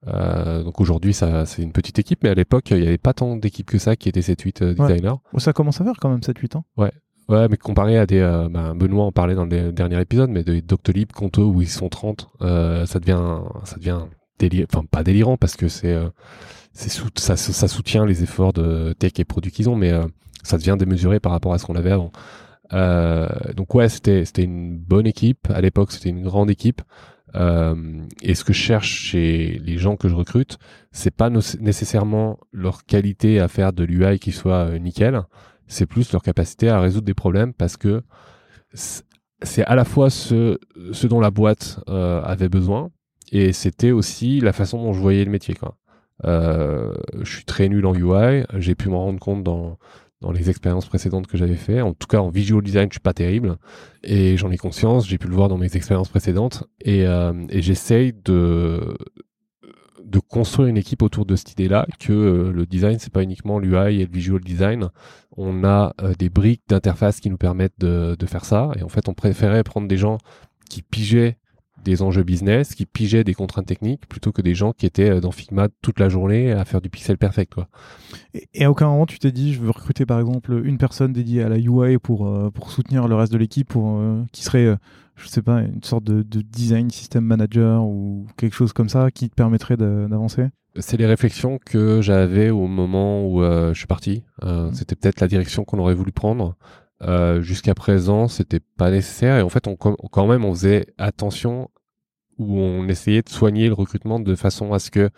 donc aujourd'hui, ça, c'est une petite équipe, mais à l'époque, il n'y avait pas tant d'équipes que ça qui étaient 7-8 designers. ça commence à faire quand même 7-8 ans. Ouais. Ouais, mais comparé à des, bah, Benoît en parlait dans le dernier épisode, mais des Doctolib, Conto où ils sont 30, ça devient, ça devient enfin pas délirant parce que c'est euh, c'est ça, ça, soutient les efforts de tech et produits qu'ils ont, mais euh, ça devient démesuré par rapport à ce qu'on avait avant. Euh, donc ouais, c'était c'était une bonne équipe à l'époque, c'était une grande équipe. et ce que je cherche chez les gens que je recrute, c'est pas nécessairement leur qualité à faire de l'UI qui soit nickel, c'est plus leur capacité à résoudre des problèmes parce que c'est à la fois ce, ce dont la boîte avait besoin, et c'était aussi la façon dont je voyais le métier. Quoi. Euh, je suis très nul en UI. J'ai pu m'en rendre compte dans, dans les expériences précédentes que j'avais fait. En tout cas, en visual design, je suis pas terrible. Et j'en ai conscience. J'ai pu le voir dans mes expériences précédentes. Et, euh, et j'essaye de de construire une équipe autour de cette idée-là que euh, le design c'est pas uniquement l'UI et le visual design on a euh, des briques d'interface qui nous permettent de, de, faire ça et en fait on préférait prendre des gens qui pigeaient des enjeux business, qui pigeaient des contraintes techniques, plutôt que des gens qui étaient euh, dans Figma toute la journée à faire du pixel perfect. Quoi. Et, à aucun moment tu t'es dit, je veux recruter par exemple une personne dédiée à la UI pour, euh, pour soutenir le reste de l'équipe, pour euh, qui serait, je sais pas, une sorte de, design system manager ou quelque chose comme ça qui te permettrait d'avancer? C'est les réflexions que j'avais au moment où je suis parti. Mmh. C'était peut-être la direction qu'on aurait voulu prendre. Jusqu'à présent, c'était pas nécessaire et en fait, on, quand même, on faisait attention où on essayait de soigner le recrutement de façon à ce que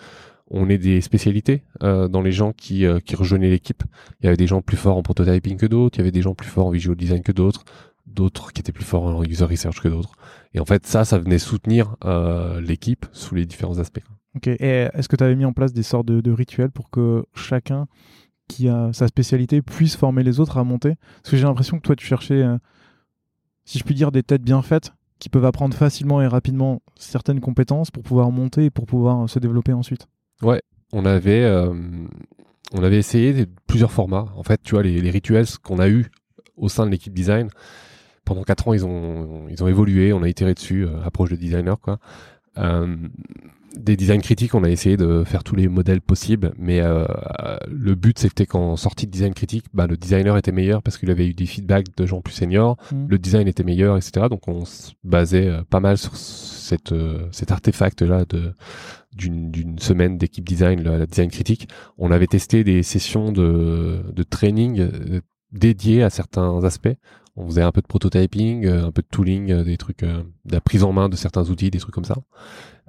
on ait des spécialités euh, dans les gens qui, euh, qui rejoignaient l'équipe. Il y avait des gens plus forts en prototyping que d'autres, il y avait des gens plus forts en visual design que d'autres, d'autres qui étaient plus forts en user research que d'autres. Et en fait, ça, ça venait soutenir euh, l'équipe sous les différents aspects. Ok. Et est-ce que tu avais mis en place des sortes de, rituels pour que chacun qui a sa spécialité puisse former les autres à monter? Parce que j'ai l'impression que toi, tu cherchais, si je puis dire, des têtes bien faites qui peuvent apprendre facilement et rapidement certaines compétences pour pouvoir monter et pour pouvoir se développer ensuite. Ouais, on avait, euh, on avait essayé plusieurs formats. En fait, tu vois, les, rituels qu'on a eu au sein de l'équipe design, pendant quatre ans, ils ont, ils ont évolué, on a itéré dessus, euh, approche de designer, quoi. Euh, des designs critiques, on a essayé de faire tous les modèles possibles, mais euh, le but c'était qu'en sortie de design critique, bah, le designer était meilleur parce qu'il avait eu des feedbacks de gens plus seniors, Mm. le design était meilleur, etc. Donc on se basait euh, pas mal sur cette, euh, cet artefact là de d'une semaine d'équipe design, la, la design critique. On avait testé des sessions de, de training dédiées à certains aspects. On faisait un peu de prototyping, euh, un peu de tooling, euh, des trucs, euh, de la prise en main de certains outils, des trucs comme ça.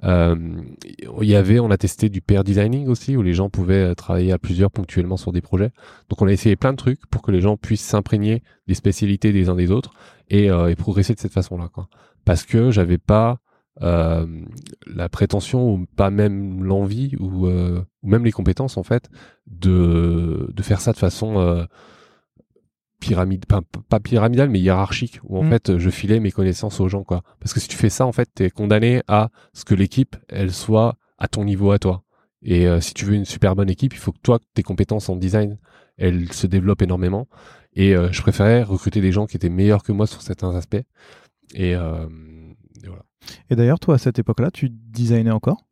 Il y avait, on a testé du pair designing aussi, où les gens pouvaient travailler à plusieurs ponctuellement sur des projets. Donc on a essayé plein de trucs pour que les gens puissent s'imprégner des spécialités des uns des autres et, progresser de cette façon-là. Parce que j'avais pas la prétention ou pas même l'envie ou, même les compétences en fait de, faire ça de façon pyramide, pas, pas pyramidale mais hiérarchique où en Mm. fait je filais mes connaissances aux gens quoi. Parce que si tu fais ça en fait t'es condamné à ce que l'équipe elle soit à ton niveau à toi. Et euh, si tu veux une super bonne équipe, il faut que toi tes compétences en design elles se développent énormément. Et euh, je préférais recruter des gens qui étaient meilleurs que moi sur certains aspects. Et, euh, et voilà. Et d'ailleurs, toi, à cette époque-là, tu designais encore?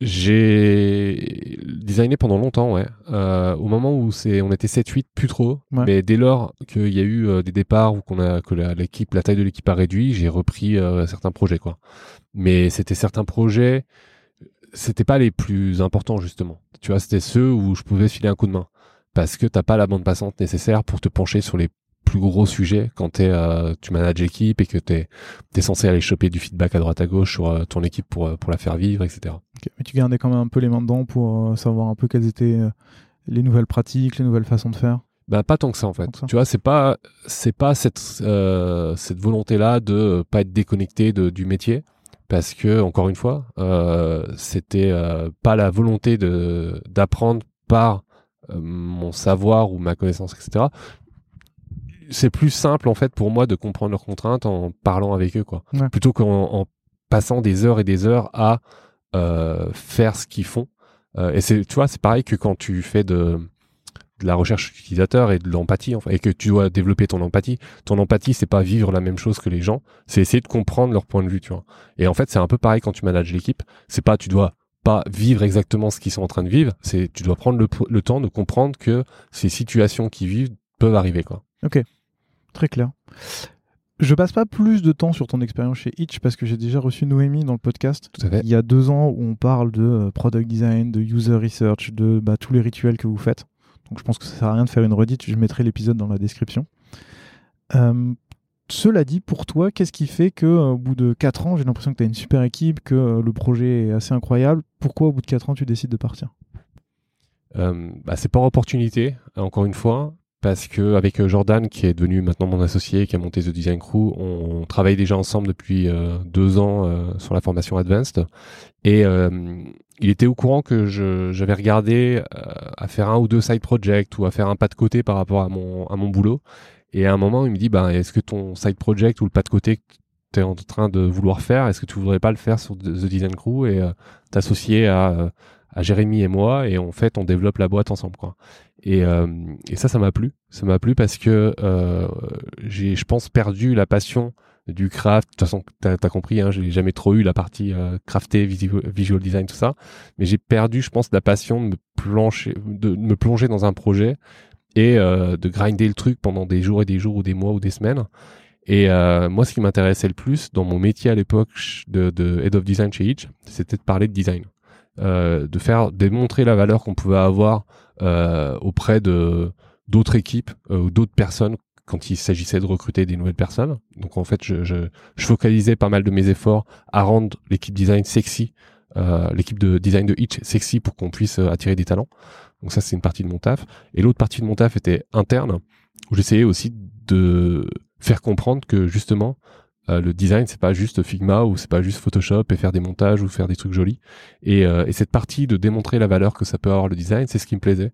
J'ai designé pendant longtemps, ouais. Euh, au moment où c'est, on était 7-8, plus trop. Ouais. Mais dès lors qu'il y a eu euh, des départs ou qu'on a que la- l'équipe, la taille de l'équipe a réduit, j'ai repris euh, certains projets, quoi. Mais c'était certains projets, c'était pas les plus importants justement. Tu vois, c'était ceux où je pouvais filer un coup de main parce que t'as pas la bande passante nécessaire pour te pencher sur les plus gros sujets quand t'es, euh, tu manages l'équipe et que t'es es censé aller choper du feedback à droite à gauche sur euh, ton équipe pour, euh, pour la faire vivre, etc. Mais tu gardais quand même un peu les mains dedans pour savoir un peu quelles étaient les nouvelles pratiques, les nouvelles façons de faire? Ben pas tant que ça en fait. Ça. Tu vois, c'est pas c'est pas cette cette volonté là de pas être déconnecté de, du métier parce que encore une fois, c'était pas la volonté de d'apprendre par mon savoir ou ma connaissance, etc. C'est plus simple en fait pour moi de comprendre leurs contraintes en parlant avec eux quoi, Ouais. plutôt qu'en en passant des heures et des heures à euh, faire ce qu'ils font. Euh, et c'est tu vois, c'est pareil que quand tu fais de de la recherche utilisateur et de l'empathie enfin, et que tu dois développer ton empathie. Ton empathie c'est pas vivre la même chose que les gens c'est essayer de comprendre leur point de vue tu vois. Et en fait c'est un peu pareil quand tu manages l'équipe. C'est pas tu dois pas vivre exactement ce qu'ils sont en train de vivre c'est tu dois prendre le, le temps de comprendre que ces situations qui vivent peuvent arriver quoi Très clair. Je passe pas plus de temps sur ton expérience chez Itch parce que j'ai déjà reçu Noémie dans le podcast tout à fait il y a deux ans où on parle de euh, product design, de user research, de bah, tous les rituels que vous faites. Donc je pense que ça sert à rien de faire une redite, je mettrai l'épisode dans la description. Euh, cela dit, pour toi, qu'est-ce qui fait que euh, au bout de 4 ans, j'ai l'impression que tu as une super équipe, que euh, le projet est assez incroyable. Pourquoi au bout de 4 ans, tu décides de partir? Euh, bah, c'est par opportunité, encore une fois, parce que avec euh, Jordan, qui est devenu maintenant mon associé, qui a monté The Design Crew, on travaille déjà ensemble depuis euh, deux ans euh, sur la formation Advanced, et il était au courant que j'avais regardé à faire un ou deux side projects ou à faire un pas de côté par rapport à mon à mon boulot. Et à un moment, il me dit, bah, est-ce que ton side project ou le pas de côté que tu es en train de vouloir faire, est-ce que tu voudrais pas le faire sur The Design Crew et t'associer à à Jérémy et moi et en fait on développe la boîte ensemble quoi. Et, euh, et ça ça m'a plu, ça m'a plu parce que euh, j'ai je pense perdu la passion du craft. De toute façon t'as as compris, hein, j'ai jamais trop eu la partie euh, crafté, visual, design tout ça, mais j'ai perdu je pense la passion de me plancher, de me plonger dans un projet et euh, de grinder le truc pendant des jours et des jours ou des mois ou des semaines. Et euh, moi, ce qui m'intéressait le plus dans mon métier à l'époque de, de Head of Design chez Itch, c'était de parler de design de faire démontrer la valeur qu'on pouvait avoir euh, auprès de d'autres équipes euh, ou d'autres personnes quand il s'agissait de recruter des nouvelles personnes. Donc en fait, je, je, je focalisais pas mal de mes efforts à rendre l'équipe design sexy, euh, l'équipe de design de Itch sexy pour qu'on puisse euh, attirer des talents. Donc ça, c'est une partie de mon taf. Et l'autre partie de mon taf était interne, où j'essayais aussi de faire comprendre que justement, euh, le design, c'est pas juste Figma ou c'est pas juste Photoshop et faire des montages ou faire des trucs jolis. Et, euh, et cette partie de démontrer la valeur que ça peut avoir le design, c'est ce qui me plaisait.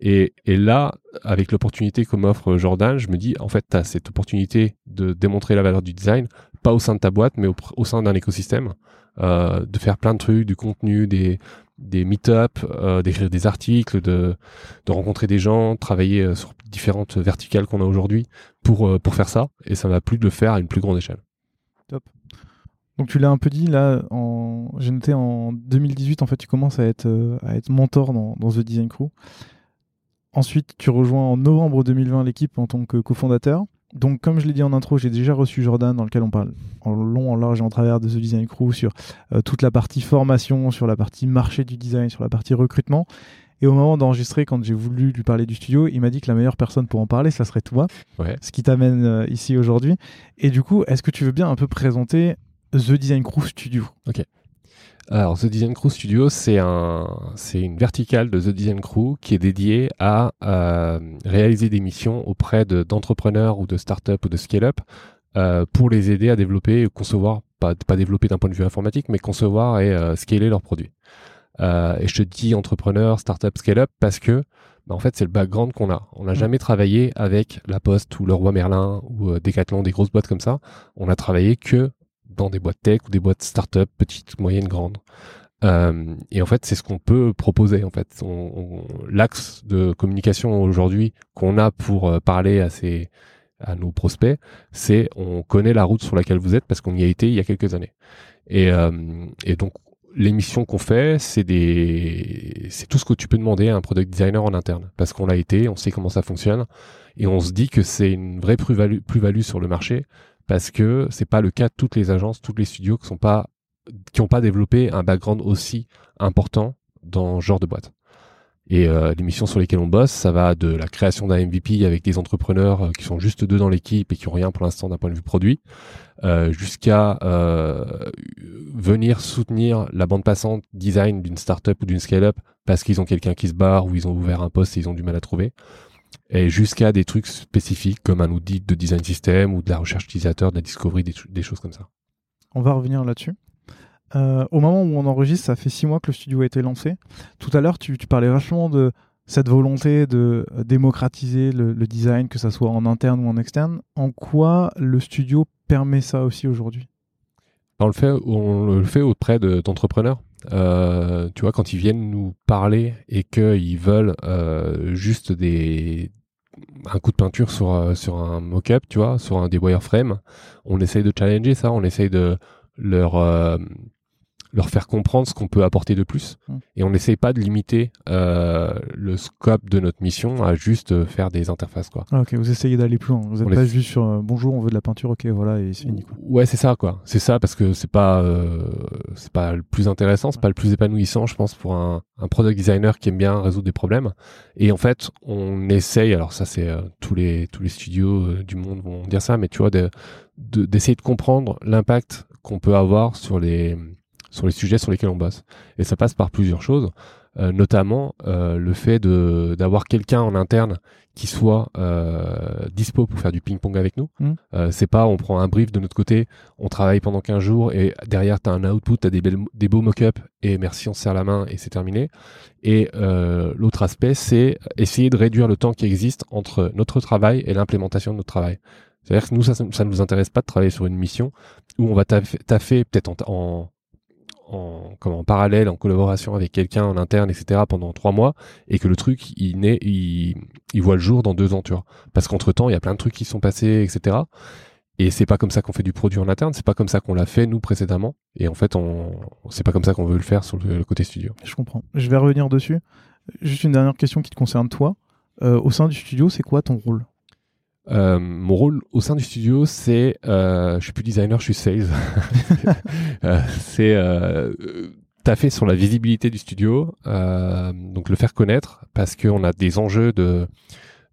Et, et là, avec l'opportunité que m'offre Jordan, je me dis, en fait, tu as cette opportunité de démontrer la valeur du design, pas au sein de ta boîte, mais au, au sein d'un écosystème, euh, de faire plein de trucs, du contenu, des, des meet-up, d'écrire des articles, de, de rencontrer des gens, travailler sur différentes verticales qu'on a aujourd'hui pour pour faire ça. Et ça m'a plu de le faire à une plus grande échelle. Donc tu l'as un peu dit là, en... j'ai noté en 2018 en fait tu commences à être à être mentor dans, dans The Design Crew. Ensuite, tu rejoins en novembre 2020 l'équipe en tant que cofondateur. Donc, comme je l'ai dit en intro, j'ai déjà reçu Jordan, dans lequel on parle en long, en large et en travers de The Design Crew sur euh, toute la partie formation, sur la partie marché du design, sur la partie recrutement. Et au moment d'enregistrer, quand j'ai voulu lui parler du studio, il m'a dit que la meilleure personne pour en parler, ça serait toi. Ce qui t'amène euh, ici aujourd'hui. Et du coup, est-ce que tu veux bien un peu présenter The Design Crew Studio Ok. Alors, The Design Crew Studio, c'est un, c'est une verticale de The Design Crew qui est dédiée à euh, réaliser des missions auprès de, d'entrepreneurs ou de startups ou de scale-up euh, pour les aider à développer, concevoir, pas, pas développer d'un point de vue informatique, mais concevoir et euh, scaler leurs produits. Et je te dis entrepreneur, startup, scale-up parce que bah, en fait, c'est le background qu'on a. On n'a mmh. jamais travaillé avec La Poste ou Le Roi Merlin ou Decathlon, des grosses boîtes comme ça. On a travaillé que dans des boîtes tech ou des boîtes start-up, petites, moyennes, grandes. Euh, et en fait, c'est ce qu'on peut proposer. En fait, l'axe de communication aujourd'hui qu'on a pour euh, parler à ces à nos prospects, c'est on connaît la route sur laquelle vous êtes parce qu'on y a été il y a quelques années. Et, euh, et donc l'émission qu'on fait, c'est des, c'est tout ce que tu peux demander à un product designer en interne parce qu'on l'a été, on sait comment ça fonctionne et on se dit que c'est une vraie plus-value plus-value sur le marché parce que c'est pas le cas de toutes les agences, tous les studios qui sont pas qui n'ont pas développé un background aussi important dans ce genre de boîte. Et euh, les missions sur lesquelles on bosse, ça va de la création d'un MVP avec des entrepreneurs euh, qui sont juste deux dans l'équipe et qui ont rien pour l'instant d'un point de vue produit, euh, jusqu'à venir soutenir la bande passante design d'une startup ou d'une scale-up parce qu'ils ont quelqu'un qui se barre ou ils ont ouvert un poste et ils ont du mal à trouver et jusqu'à des trucs spécifiques comme un outil de design system ou de la recherche utilisateur, de la discovery, des, choses comme ça. On va revenir là-dessus. Euh, au moment où on enregistre, ça fait six mois que le studio a été lancé. Tout à l'heure, tu, parlais vachement de cette volonté de démocratiser le, design, que ça soit en interne ou en externe. En quoi le studio permet ça aussi aujourd'hui? On le fait, on le fait auprès d'entrepreneurs. Euh, tu vois, quand ils viennent nous parler et qu'ils veulent euh, juste des un coup de peinture sur euh, sur un mock-up, tu vois, sur un des wireframes, on essaye de challenger ça, on essaye de leur leur faire comprendre ce qu'on peut apporter de plus. Mmh. Et on n'essaye pas de limiter euh, le scope de notre mission à juste euh, faire des interfaces. Quoi. Ah, ok, vous essayez d'aller plus loin. Vous n'êtes pas juste sur euh, bonjour, on veut de la peinture, ok, voilà, et c'est fini. Quoi. Ouais, c'est ça, quoi. C'est ça parce que c'est pas c'est pas le plus intéressant, c'est pas le plus épanouissant, je pense, pour un, un product designer qui aime bien résoudre des problèmes. Et en fait, on essaye. Alors ça, c'est tous les tous les studios du monde vont dire ça, mais tu vois, d'essayer de, d'essayer de comprendre l'impact qu'on peut avoir sur les sur les sujets sur lesquels on bosse. Et ça passe par plusieurs choses, euh, notamment euh, le fait de d'avoir quelqu'un en interne qui soit euh, dispo pour faire du ping-pong avec nous. Mmh. Euh, c'est pas on prend un brief de notre côté, on travaille pendant 15 jours et derrière tu as un output, tu as des, des beaux mock-ups et merci, on se serre la main et c'est terminé. Et euh, l'autre aspect, c'est essayer de réduire le temps qui existe entre notre travail et l'implémentation de notre travail. C'est-à-dire que nous, ça, ça ne nous intéresse pas de travailler sur une mission où on va taffer, peut-être en, en, en, comme en parallèle, en collaboration avec quelqu'un en interne, etc. pendant trois mois, et que le truc, il naît, il, voit le jour dans deux ans, tu vois. Parce qu'entre temps, il y a plein de trucs qui sont passés, etc. Et c'est pas comme ça qu'on fait du produit en interne, c'est pas comme ça qu'on l'a fait nous précédemment. Et en fait, c'est pas comme ça qu'on veut le faire sur le, côté studio. Je comprends. Je vais revenir dessus. Juste une dernière question qui te concerne toi. Euh, au sein du studio, c'est quoi ton rôle? Euh, mon rôle au sein du studio, c'est, euh, je suis plus designer, je suis sales. *laughs* euh, c'est euh, taffer sur la visibilité du studio, euh, donc le faire connaître, parce qu'on a des enjeux de,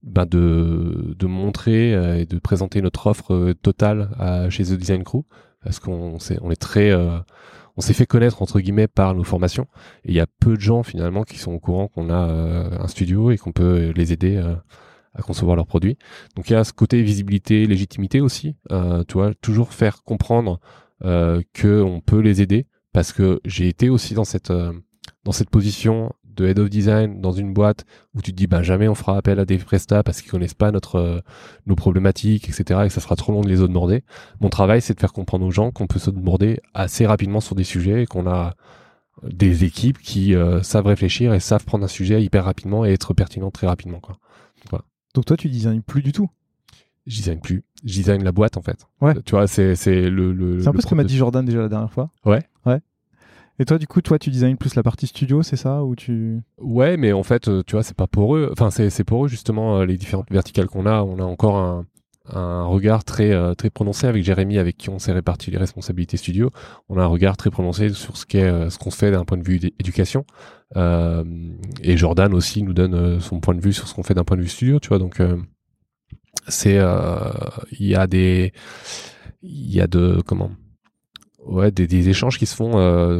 ben de, de montrer et de présenter notre offre totale chez The Design Crew, parce qu'on on est très on s'est fait connaître entre guillemets par nos formations et il y a peu de gens finalement qui sont au courant qu'on a un studio et qu'on peut les aider à concevoir leurs produits. Donc il y a ce côté visibilité, légitimité aussi. Euh, tu vois, toujours faire comprendre euh, que on peut les aider parce que j'ai été aussi dans cette euh, dans cette position de head of design dans une boîte où tu te dis bah jamais on fera appel à des prestats parce qu'ils connaissent pas notre euh, nos problématiques etc et que ça sera trop long de les onboarder. Mon travail c'est de faire comprendre aux gens qu'on peut s'onboarder assez rapidement sur des sujets et qu'on a des équipes qui euh, savent réfléchir et savent prendre un sujet hyper rapidement et être pertinent très rapidement. Quoi. Donc toi, tu designes plus du tout Je design plus. Je design la boîte en fait. Ouais. Tu vois, c'est le. le C'est un peu ce que m'a dit Jordan déjà la dernière fois. Ouais. Ouais. Et toi, du coup, toi, tu designes plus la partie studio, c'est ça ou tu Ouais, mais en fait, euh, tu vois, c'est pas pour eux. Enfin, c'est pour eux justement euh, les différentes verticales qu'on a. On a encore un, un regard très euh, très prononcé avec Jérémy, avec qui on s'est réparti les responsabilités studio. On a un regard très prononcé sur ce euh, ce qu'on fait d'un point de vue d'éducation. Euh, et Jordan aussi nous donne euh, son point de vue sur ce qu'on fait d'un point de vue studio. Tu vois, donc euh, c'est il y a des il y a de comment ouais des, échanges qui se font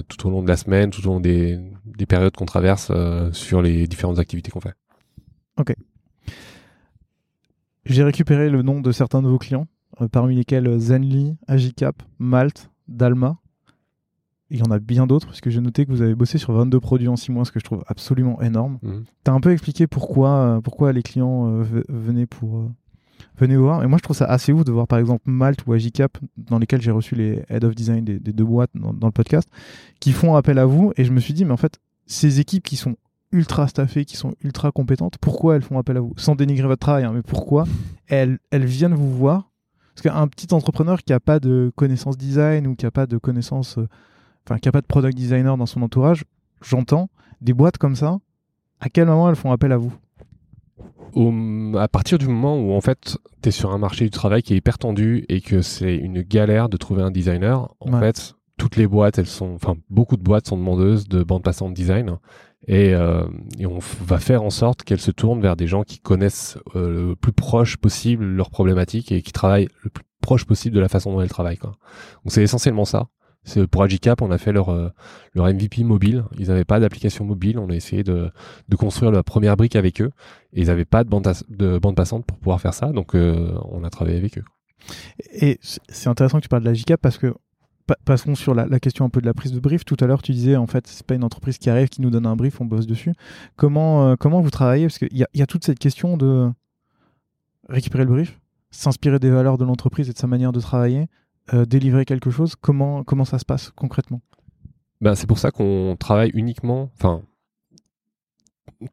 tout au long de la semaine tout au long des, des périodes qu'on traverse sur les différentes activités qu'on fait J'ai récupéré le nom de certains de vos clients, parmi lesquels Zenly, Agicap, Malte, Dalma. Il y en a bien d'autres, parce que j'ai noté que vous avez bossé sur 22 produits en 6 mois, ce que je trouve absolument énorme. Mhm. Tu as un peu expliqué pourquoi, euh, pourquoi les clients euh, ve- venaient pour euh, voir. Et moi, je trouve ça assez ouf de voir, par exemple, Malte ou Agicap, dans lesquels j'ai reçu les head of design des, des deux boîtes dans, dans le podcast, qui font appel à vous. Et je me suis dit, mais en fait, ces équipes qui sont ultra staffées, qui sont ultra compétentes, pourquoi elles font appel à vous? Sans dénigrer votre travail, hein, mais pourquoi *laughs* elles, elles viennent vous voir? Parce qu'un petit entrepreneur qui n'a pas de connaissances design ou qui n'a pas de connaissances, enfin, qui n'a pas de product designer dans son entourage, j'entends des boîtes comme ça. À quel moment elles font appel à vous? Au- à partir du moment où en fait tu es sur un marché du travail qui est hyper tendu et que c'est une galère de trouver un designer, en Ouais. fait toutes les boîtes elles sont enfin beaucoup de boîtes sont demandeuses de bande passante design et, euh, et on va faire en sorte qu'elles se tournent vers des gens qui connaissent euh, le plus proche possible leurs problématiques et qui travaillent le plus proche possible de la façon dont elles travaillent quoi. Donc c'est essentiellement ça. Pour Agicap, on a fait leur euh, leur MVP mobile. Ils n'avaient pas d'application mobile. On a essayé de, de construire la première brique avec eux. Et ils n'avaient pas de bande, de bande passante pour pouvoir faire ça. Donc euh, on a travaillé avec eux. Et c'est intéressant que tu parles de la GCAP parce que pa- passons sur la, question un peu de la prise de brief. Tout à l'heure, tu disais en fait, c'est pas une entreprise qui arrive, qui nous donne un brief, on bosse dessus. Comment, euh, comment vous travaillez? Parce qu'il y a toute cette question de récupérer le brief, s'inspirer des valeurs de l'entreprise et de sa manière de travailler, euh, délivrer quelque chose. Comment, comment ça se passe concrètement? Ben, c'est pour ça qu'on travaille uniquement, enfin,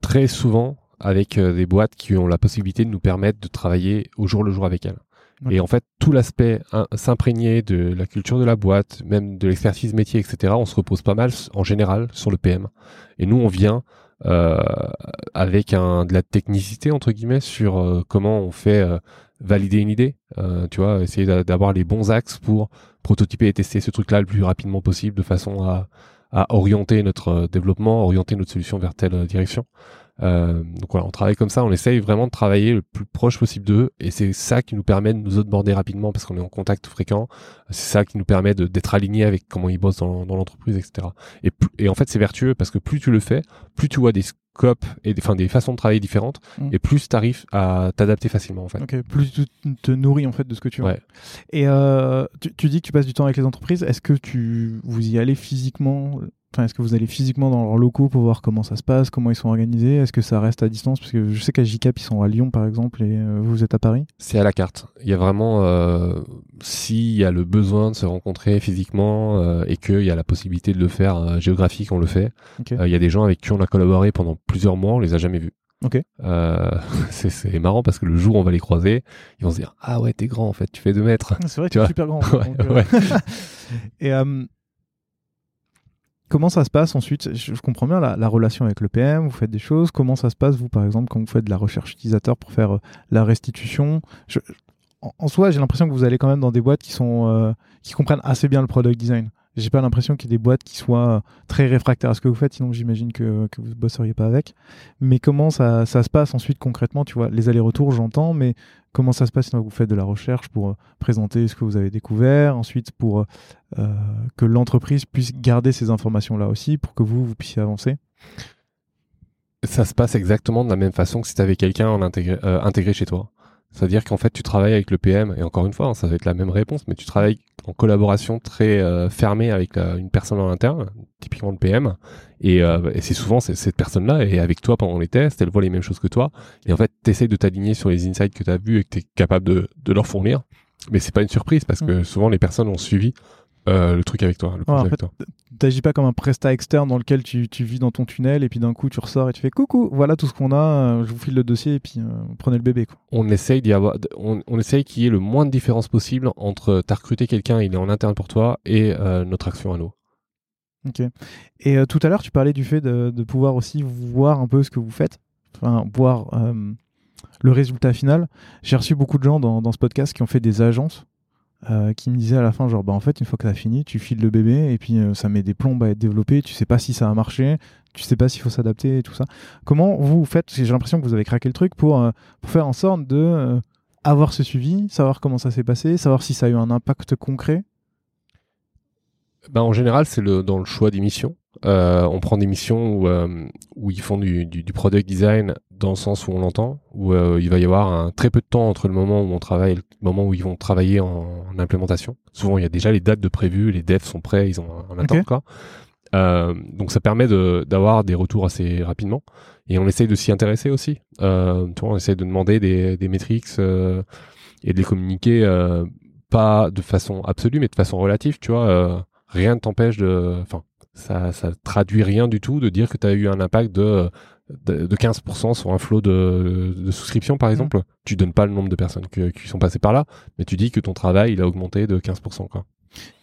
très souvent avec euh, des boîtes qui ont la possibilité de nous permettre de travailler au jour le jour avec elles. Et en fait, tout l'aspect s'imprégner de la culture de la boîte, même de l'expertise métier, etc., on se repose pas mal en général sur le PM. Et nous, on vient euh, avec un, de la technicité, entre guillemets, sur comment on fait valider une idée. Euh, tu vois, essayer d'a- d'avoir les bons axes pour prototyper et tester ce truc-là le plus rapidement possible de façon à, à orienter notre euh, développement, orienter notre solution vers telle euh, direction. Euh, donc voilà, on travaille comme ça, on essaye vraiment de travailler le plus proche possible d'eux, et c'est ça qui nous permet de nous onboarder rapidement parce qu'on est en contact fréquent. C'est ça qui nous permet d'être aligné avec comment ils bossent dans, dans l'entreprise, etc. Et, et en fait, c'est vertueux parce que plus tu le fais, plus tu vois des scopes et des, enfin, des façons de travailler différentes, Mm. et plus tu arrives à t'adapter facilement en fait. Ok, plus tu te nourris en fait de ce que tu veux. Ouais. Et euh, tu, tu dis que tu passes du temps avec les entreprises. Est-ce que tu vous y allez physiquement est-ce que vous allez physiquement dans leurs locaux pour voir comment ça se passe, comment ils sont organisés? Est-ce que ça reste à distance? Parce que je sais qu'à JCAP ils sont à Lyon par exemple et euh, vous êtes à Paris? C'est à la carte. Il y a vraiment, euh, s'il y a le besoin de se rencontrer physiquement euh, et qu'il y a la possibilité de le faire euh, géographique, on le fait. Il y a des gens avec qui on a collaboré pendant plusieurs mois, on les a jamais vus. Ok. Euh, *laughs* c'est- marrant parce que le jour où on va les croiser, ils vont se dire ah ouais t'es grand en fait, tu fais deux mètres. C'est vrai, Tu es super grand. *laughs* Ouais, donc, euh, ouais. *laughs* et euh, comment ça se passe ensuite? Je, comprends bien la, la relation avec le PM, vous faites des choses. Comment ça se passe, vous, par exemple, quand vous faites de la recherche utilisateur pour faire euh, la restitution? En soi, j'ai l'impression que vous allez quand même dans des boîtes qui, sont, euh, qui comprennent assez bien le product design. J'ai pas l'impression qu'il y ait des boîtes qui soient euh, très réfractaires à ce que vous faites, sinon j'imagine que, que vous ne bosseriez pas avec. Mais comment ça, ça se passe ensuite concrètement Tu vois, les allers-retours, j'entends, mais comment ça se passe quand vous faites de la recherche pour euh, présenter ce que vous avez découvert, ensuite pour euh, que l'entreprise puisse garder ces informations-là aussi, pour que vous, vous puissiez avancer? Ça se passe exactement de la même façon que si tu avais quelqu'un intégré, intégré chez toi. C'est-à-dire qu'en fait, tu travailles avec le PM, et encore une fois, hein, ça va être la même réponse, mais tu travailles en collaboration très euh, fermée avec la- une personne en interne, typiquement le PM, et, euh, et c'est souvent c'est- cette personne-là est avec toi pendant les tests, elle voit les mêmes choses que toi, et en fait, tu essayes de t'aligner sur les insights que tu as vus et que tu es capable de, de leur fournir, mais c'est pas une surprise parce que souvent les personnes ont suivi Euh, le truc avec toi, le projet en avec fait, toi. T'agis pas comme un prestat externe dans lequel tu, tu vis dans ton tunnel et puis d'un coup tu ressors et tu fais coucou, voilà tout ce qu'on a, euh, je vous file le dossier et puis euh, prenez le bébé. Quoi. On essaye d'y avoir, on, on essaye qu'il y ait le moins de différence possible entre t'as recruté quelqu'un, il est en interne pour toi, et euh, notre action à nous. Ok. Et tout à l'heure tu parlais du fait de, de pouvoir aussi voir un peu ce que vous faites, enfin voir le résultat final. J'ai reçu beaucoup de gens dans, dans ce podcast qui ont fait des agences. Euh, qui me disaient à la fin genre bah en fait une fois que t'as fini tu files le bébé et puis euh, ça met des plombes à être développé tu sais pas si ça a marché. Tu sais pas s'il faut s'adapter et tout ça. Comment vous faites? Parce que j'ai l'impression que vous avez craqué le truc pour, euh, pour faire en sorte de avoir ce suivi savoir comment ça s'est passé savoir si ça a eu un impact concret? Ben, en général, c'est le, dans le choix des missions. Euh, on prend des missions où, euh, où ils font du, du, du product design dans le sens où on l'entend, où euh, il va y avoir un très peu de temps entre le moment où on travaille et le moment où ils vont travailler en, en implémentation. Souvent, il y a déjà les dates de prévues, les devs sont prêts, ils ont en attente. Ok. Quoi. Euh, donc, ça permet de- d'avoir des retours assez rapidement. Et on essaye de s'y intéresser aussi. Euh, tu vois, on essaye de demander des, des métriques et de les communiquer pas de façon absolue, mais de façon relative. Tu vois, rien ne t'empêche de. Enfin, ça, ça traduit rien du tout de dire que tu as eu un impact de, de, de 15% sur un flot de, de souscription, par exemple. Tu donnes pas le nombre de personnes que- qui sont passées par là, mais tu dis que ton travail, il a augmenté de 15%. Quoi.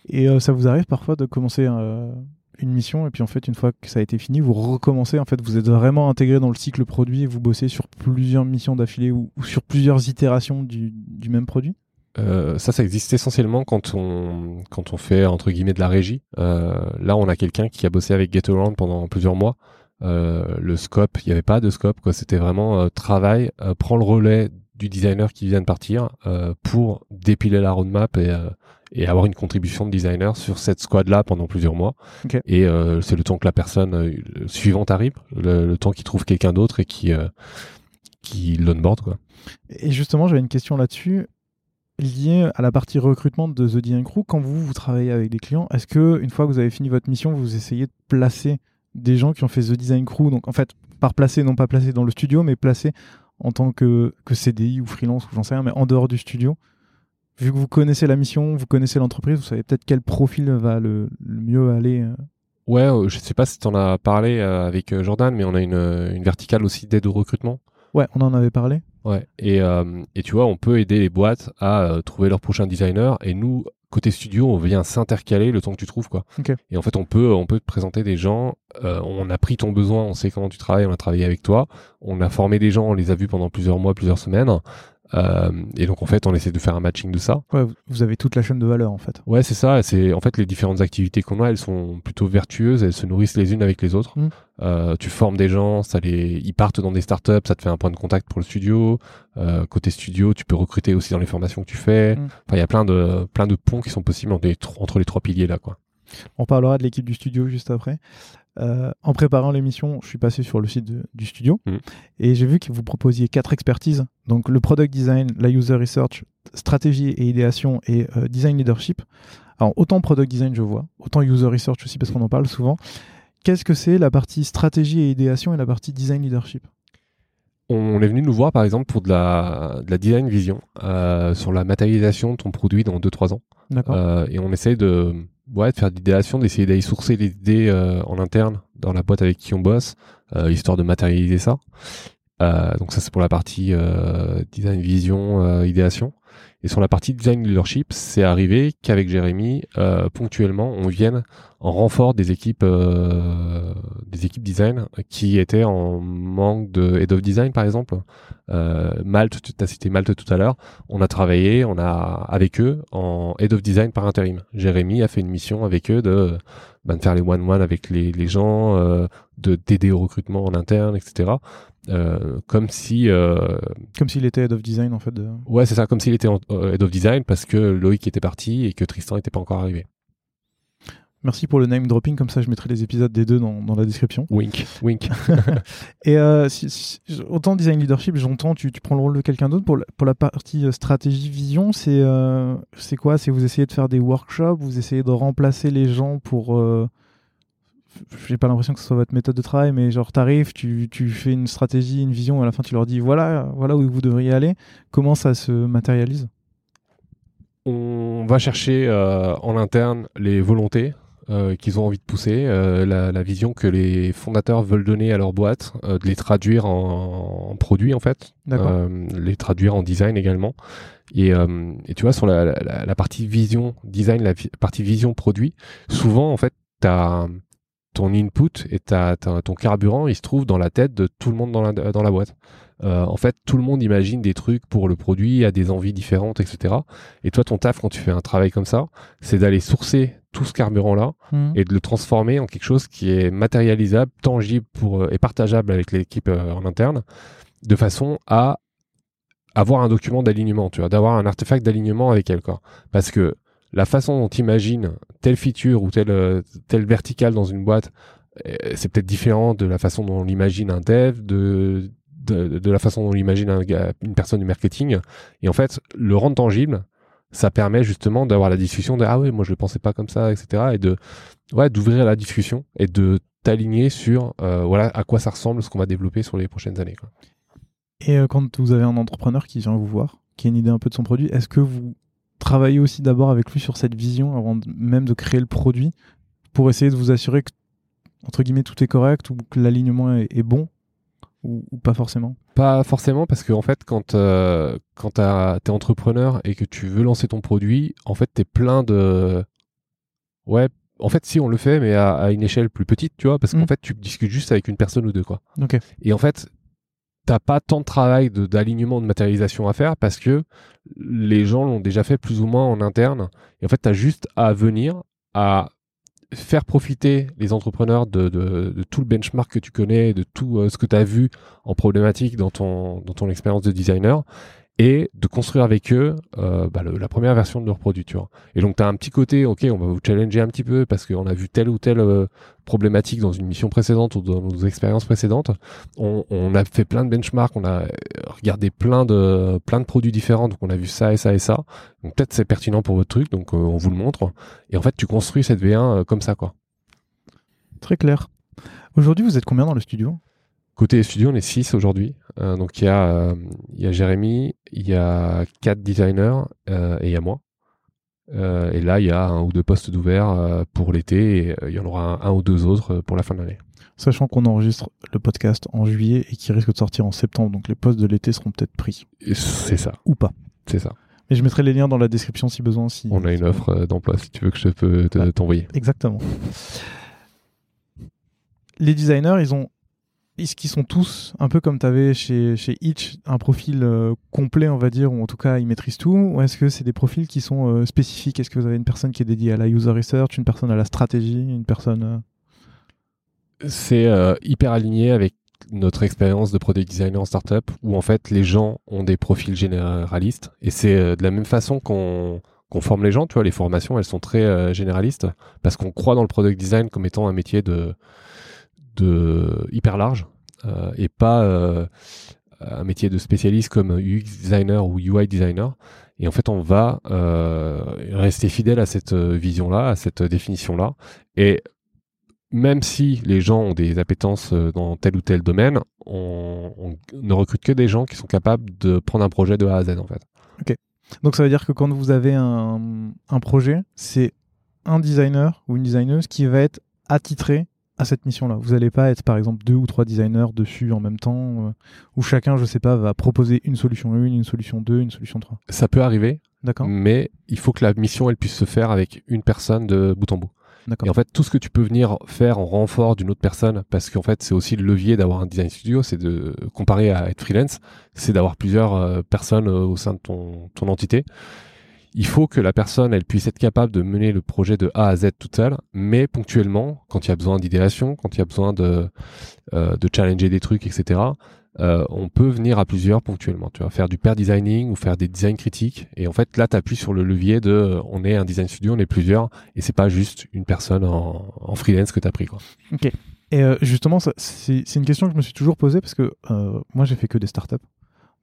et euh, ça vous arrive parfois de commencer euh, une mission et puis en fait une fois que ça a été fini vous recommencez en fait vous êtes vraiment intégré dans le cycle produit et vous bossez sur plusieurs missions d'affilée ou, ou sur plusieurs itérations du, du même produit? Euh, ça, ça existe essentiellement quand on, quand on fait entre guillemets de la régie. Euh, là, on a quelqu'un qui a bossé avec GetAround pendant plusieurs mois. Euh, le scope, il n'y avait pas de scope, quoi. C'était vraiment euh, travail, euh, prend le relais du designer qui vient de partir euh, pour dépiler la roadmap et, euh, et avoir une contribution de designer sur cette squad-là pendant plusieurs mois. Ok. Et euh, c'est le temps que la personne suivante arrive, le, le temps qu'il trouve quelqu'un d'autre et qui, euh, qui l'onboard, quoi. Et justement, j'avais une question là-dessus liée à la partie recrutement de The Design Crew. Quand vous, vous travaillez avec des clients, est-ce que une fois que vous avez fini votre mission, vous essayez de placer des gens qui ont fait The Design Crew? Donc en fait, par placer, non pas placer dans le studio, mais placer en tant que, que CDI ou freelance ou j'en sais rien, mais en dehors du studio. Vu que vous connaissez la mission, vous connaissez l'entreprise, vous savez peut-être quel profil va le, le mieux aller. euh. Ouais, euh, je sais pas si tu en as parlé euh, avec Jordan, mais on a une, une verticale aussi d'aide au recrutement. Ouais, on en avait parlé. Ouais. Et, euh, et tu vois, on peut aider les boîtes à euh, trouver leur prochain designer. Et nous, côté studio, on vient s'intercaler le temps que tu trouves, quoi. Ok. Et en fait, on peut, on peut te présenter des gens. euh, on a pris ton besoin, on sait comment tu travailles, on a travaillé avec toi. On a formé des gens, on les a vus pendant plusieurs mois, plusieurs semaines. Euh, et donc, en fait, on essaie de faire un matching de ça. Ouais, vous- avez toute la chaîne de valeur en fait. Ouais, c'est ça. C'est en fait les différentes activités qu'on a, elles sont plutôt vertueuses, elles se nourrissent les unes avec les autres. Mm. Euh, tu formes des gens, ça les, ils partent dans des startups, ça te fait un point de contact pour le studio. Euh, côté studio, tu peux recruter aussi dans les formations que tu fais. Mm. Enfin, il y a plein de plein de ponts qui sont possibles entre les, entre les trois piliers là, quoi. On parlera de l'équipe du studio juste après. Euh, en préparant l'émission, je suis passé sur le site de- du studio Mhm. et j'ai vu que vous proposiez quatre expertises. Donc le product design, la user research, stratégie et idéation et euh, design leadership. Alors autant product design je vois, autant user research aussi parce qu'on en parle souvent. Qu'est-ce que c'est la partie stratégie et idéation et la partie design leadership? On est venu nous voir par exemple pour de la, de la design vision euh, sur la matérialisation de ton produit dans 2-3 ans. D'accord. Et on essaye de, ouais, de faire de l'idéation, d'essayer d'aller sourcer les idées euh, en interne dans la boîte avec qui on bosse, euh, histoire de matérialiser ça. Euh, donc ça c'est pour la partie euh, design vision, euh, idéation. Et sur la partie design leadership, c'est arrivé qu'avec Jérémy, euh, ponctuellement, on vienne en renfort des équipes, euh, des équipes design qui étaient en manque de head of design, par exemple. Euh, Malte, tu as cité Malte tout à l'heure. On a travaillé, on a avec eux en head of design par intérim. Jérémy a fait une mission avec eux de, ben, de faire les one-one avec les, les gens, euh, de d'aider au recrutement en interne, etc. Euh, comme si euh, Comme s'il était head of design en fait. de- Ouais, c'est ça, comme s'il était en euh, head of design parce que Loïc était parti et que Tristan n'était pas encore arrivé. Merci pour le name dropping, comme ça je mettrai les épisodes des deux dans, dans la description. Wink, wink. *laughs* Et euh, si- si- autant design leadership, j'entends, tu, tu prends le rôle de quelqu'un d'autre. Pour la, pour la partie euh, stratégie vision, c'est euh, c'est quoi? C'est vous essayez de faire des workshops, vous essayez de remplacer les gens pour. Euh, J'ai pas l'impression que ce soit votre méthode de travail, mais genre t'arrives, tu, tu fais une stratégie, une vision, et à la fin tu leur dis voilà, voilà où vous devriez aller. Comment ça se matérialise? On va chercher euh, en interne les volontés euh, qu'ils ont envie de pousser, euh, la, vision que les fondateurs veulent donner à leur boîte, de les traduire en, en produits en fait, les traduire en design également. Et, et tu vois, sur la, la, la, partie vision design, la partie vision produit, souvent en fait, tu as ton input et ta, ton carburant, il se trouve dans la tête de tout le monde dans la, dans la boîte. Euh, en fait, tout le monde imagine des trucs pour le produit, a des envies différentes, etc. Et toi, ton taf, quand tu fais un travail comme ça, c'est d'aller sourcer tout ce carburant-là mmh. et de le transformer en quelque chose qui est matérialisable, tangible pour, euh, et partageable avec l'équipe euh, en interne, de façon à avoir un document d'alignement, tu vois, d'avoir un artefact d'alignement avec elle, quoi. Parce que la façon dont tu imagines telle feature ou telle, telle verticale dans une boîte, euh, c'est peut-être différent de la façon dont on imagine un dev, de, la façon dont on imagine un, une personne du marketing. Et en fait, le rendre tangible, ça permet justement d'avoir la discussion de ah oui, moi je ne pensais pas comme ça, etc. Et de d'ouvrir la discussion et de t'aligner sur euh, voilà à quoi ça ressemble ce qu'on va développer sur les prochaines années. Et euh, quand vous avez un entrepreneur qui vient vous voir, qui a une idée un peu de son produit, est-ce que vous travailler aussi d'abord avec lui sur cette vision avant même de créer le produit pour essayer de vous assurer que entre guillemets tout est correct ou que l'alignement est, bon ou, pas forcément? Pas forcément parce que en fait quand euh, quand t'es entrepreneur et que tu veux lancer ton produit, en fait t'es plein de ouais en fait, si on le fait, mais à, une échelle plus petite, tu vois, parce qu'en mmh. fait, tu discutes juste avec une personne ou deux, quoi. Et en fait, t'as pas tant de travail d'alignement de, matérialisation à faire parce que les gens l'ont déjà fait plus ou moins en interne. Et en fait, tu as juste à venir à faire profiter les entrepreneurs de, tout le benchmark que tu connais, de tout euh, ce que tu as vu en problématique dans ton expérience de designer et de construire avec eux euh, bah, la première version de leur produit, tu vois. Et donc, tu as un petit côté, ok, on va vous challenger un petit peu parce qu'on a vu telle ou telle euh, problématique dans une mission précédente ou dans nos expériences précédentes. On, a fait plein de benchmarks, on a regardé plein de, plein de produits différents, donc on a vu ça et ça et ça. Donc, peut-être c'est pertinent pour votre truc, donc euh, on vous le montre. Et en fait, tu construis cette V1 comme ça, quoi. Très clair. Aujourd'hui, vous êtes combien dans le studio? Côté studio, on est 6 aujourd'hui. Euh, donc il y, a, euh, il y a Jérémy, il y a 4 designers euh, et il y a moi. et là, il y a un ou deux postes d'ouvert pour l'été et il y en aura un, ou deux autres pour la fin de l'année. Sachant qu'on enregistre le podcast en juillet et qu'il risque de sortir en septembre, donc les postes de l'été seront peut-être pris. C'est ça. Ou pas. C'est ça. Mais je mettrai les liens dans la description si besoin. Si, On a une offre d'emploi si tu veux que je peux t'envoyer. Exactement. Les designers, ils ont est-ce qu'ils sont tous un peu comme tu avais chez, chez Itch, un profil euh, complet, on va dire, ou en tout cas ils maîtrisent tout Ou est-ce que c'est des profils qui sont euh, spécifiques? Est-ce que vous avez une personne qui est dédiée à la user research, une personne à la stratégie, une personne. Euh? C'est hyper aligné avec notre expérience de product designer en startup, où en fait les gens ont des profils généralistes. Et c'est de la même façon qu'on forme les gens, tu vois, les formations, elles sont très généralistes, parce qu'on croit dans le product design comme étant un métier de de hyper large euh, et pas euh, un métier de spécialiste comme UX designer ou UI designer. Et en fait, on va euh, rester fidèle à cette vision-là, à cette définition-là. Et même si les gens ont des appétences dans tel ou tel domaine, on, ne recrute que des gens qui sont capables de prendre un projet de A à Z, en fait. Ok. Donc ça veut dire que quand vous avez un, un projet, c'est un designer ou une designeuse qui va être attitré à cette mission-là. Vous n'allez pas être par exemple deux ou trois designers dessus en même temps, euh, où chacun, je sais pas, va proposer une solution 1, une solution 2, une solution 3. Ça peut arriver, d'accord. Mais il faut que la mission, elle puisse se faire avec une personne de bout en bout. Et en fait, tout ce que tu peux venir faire en renfort d'une autre personne, parce qu'en fait, c'est aussi le levier d'avoir un design studio, c'est de comparer à être freelance, c'est d'avoir plusieurs euh, personnes euh, au sein de ton, ton entité il faut que la personne elle puisse être capable de mener le projet de A à Z toute seule, mais ponctuellement, quand il y a besoin d'idéation, quand il y a besoin de, euh, challenger des trucs, etc., euh, on peut venir à plusieurs ponctuellement. Tu vas faire du pair designing ou faire des designs critiques. Et en fait, là, tu appuies sur le levier de euh, on est un design studio, on est plusieurs, et c'est pas juste une personne en, en freelance que tu as pris. Quoi. Ok. Et justement, c'est une question que je me suis toujours posée parce que moi, j'ai fait que des startups.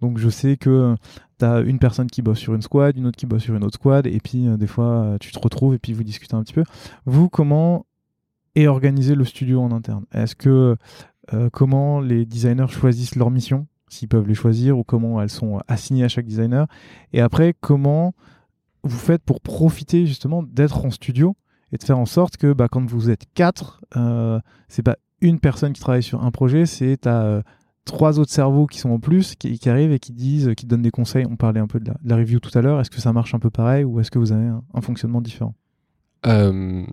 Donc je sais que tu as une personne qui bosse sur une squad, une autre qui bosse sur une autre squad, et puis euh, des fois euh, tu te retrouves et puis vous discutez un petit peu. Vous, comment est organisé le studio en interne? Est-ce que euh, comment les designers choisissent leur mission, s'ils peuvent les choisir, ou comment elles sont assignées à chaque designer? Et après, comment vous faites pour profiter justement d'être en studio et de faire en sorte que bah, quand vous êtes quatre, euh, c'est pas une personne qui travaille sur un projet, c'est à trois autres cerveaux qui sont en plus, qui, qui, arrivent et qui disent, qui donnent des conseils. On parlait un peu de la, de la review tout à l'heure. Est-ce que ça marche un peu pareil ou est-ce que vous avez un, un fonctionnement différent? Euh,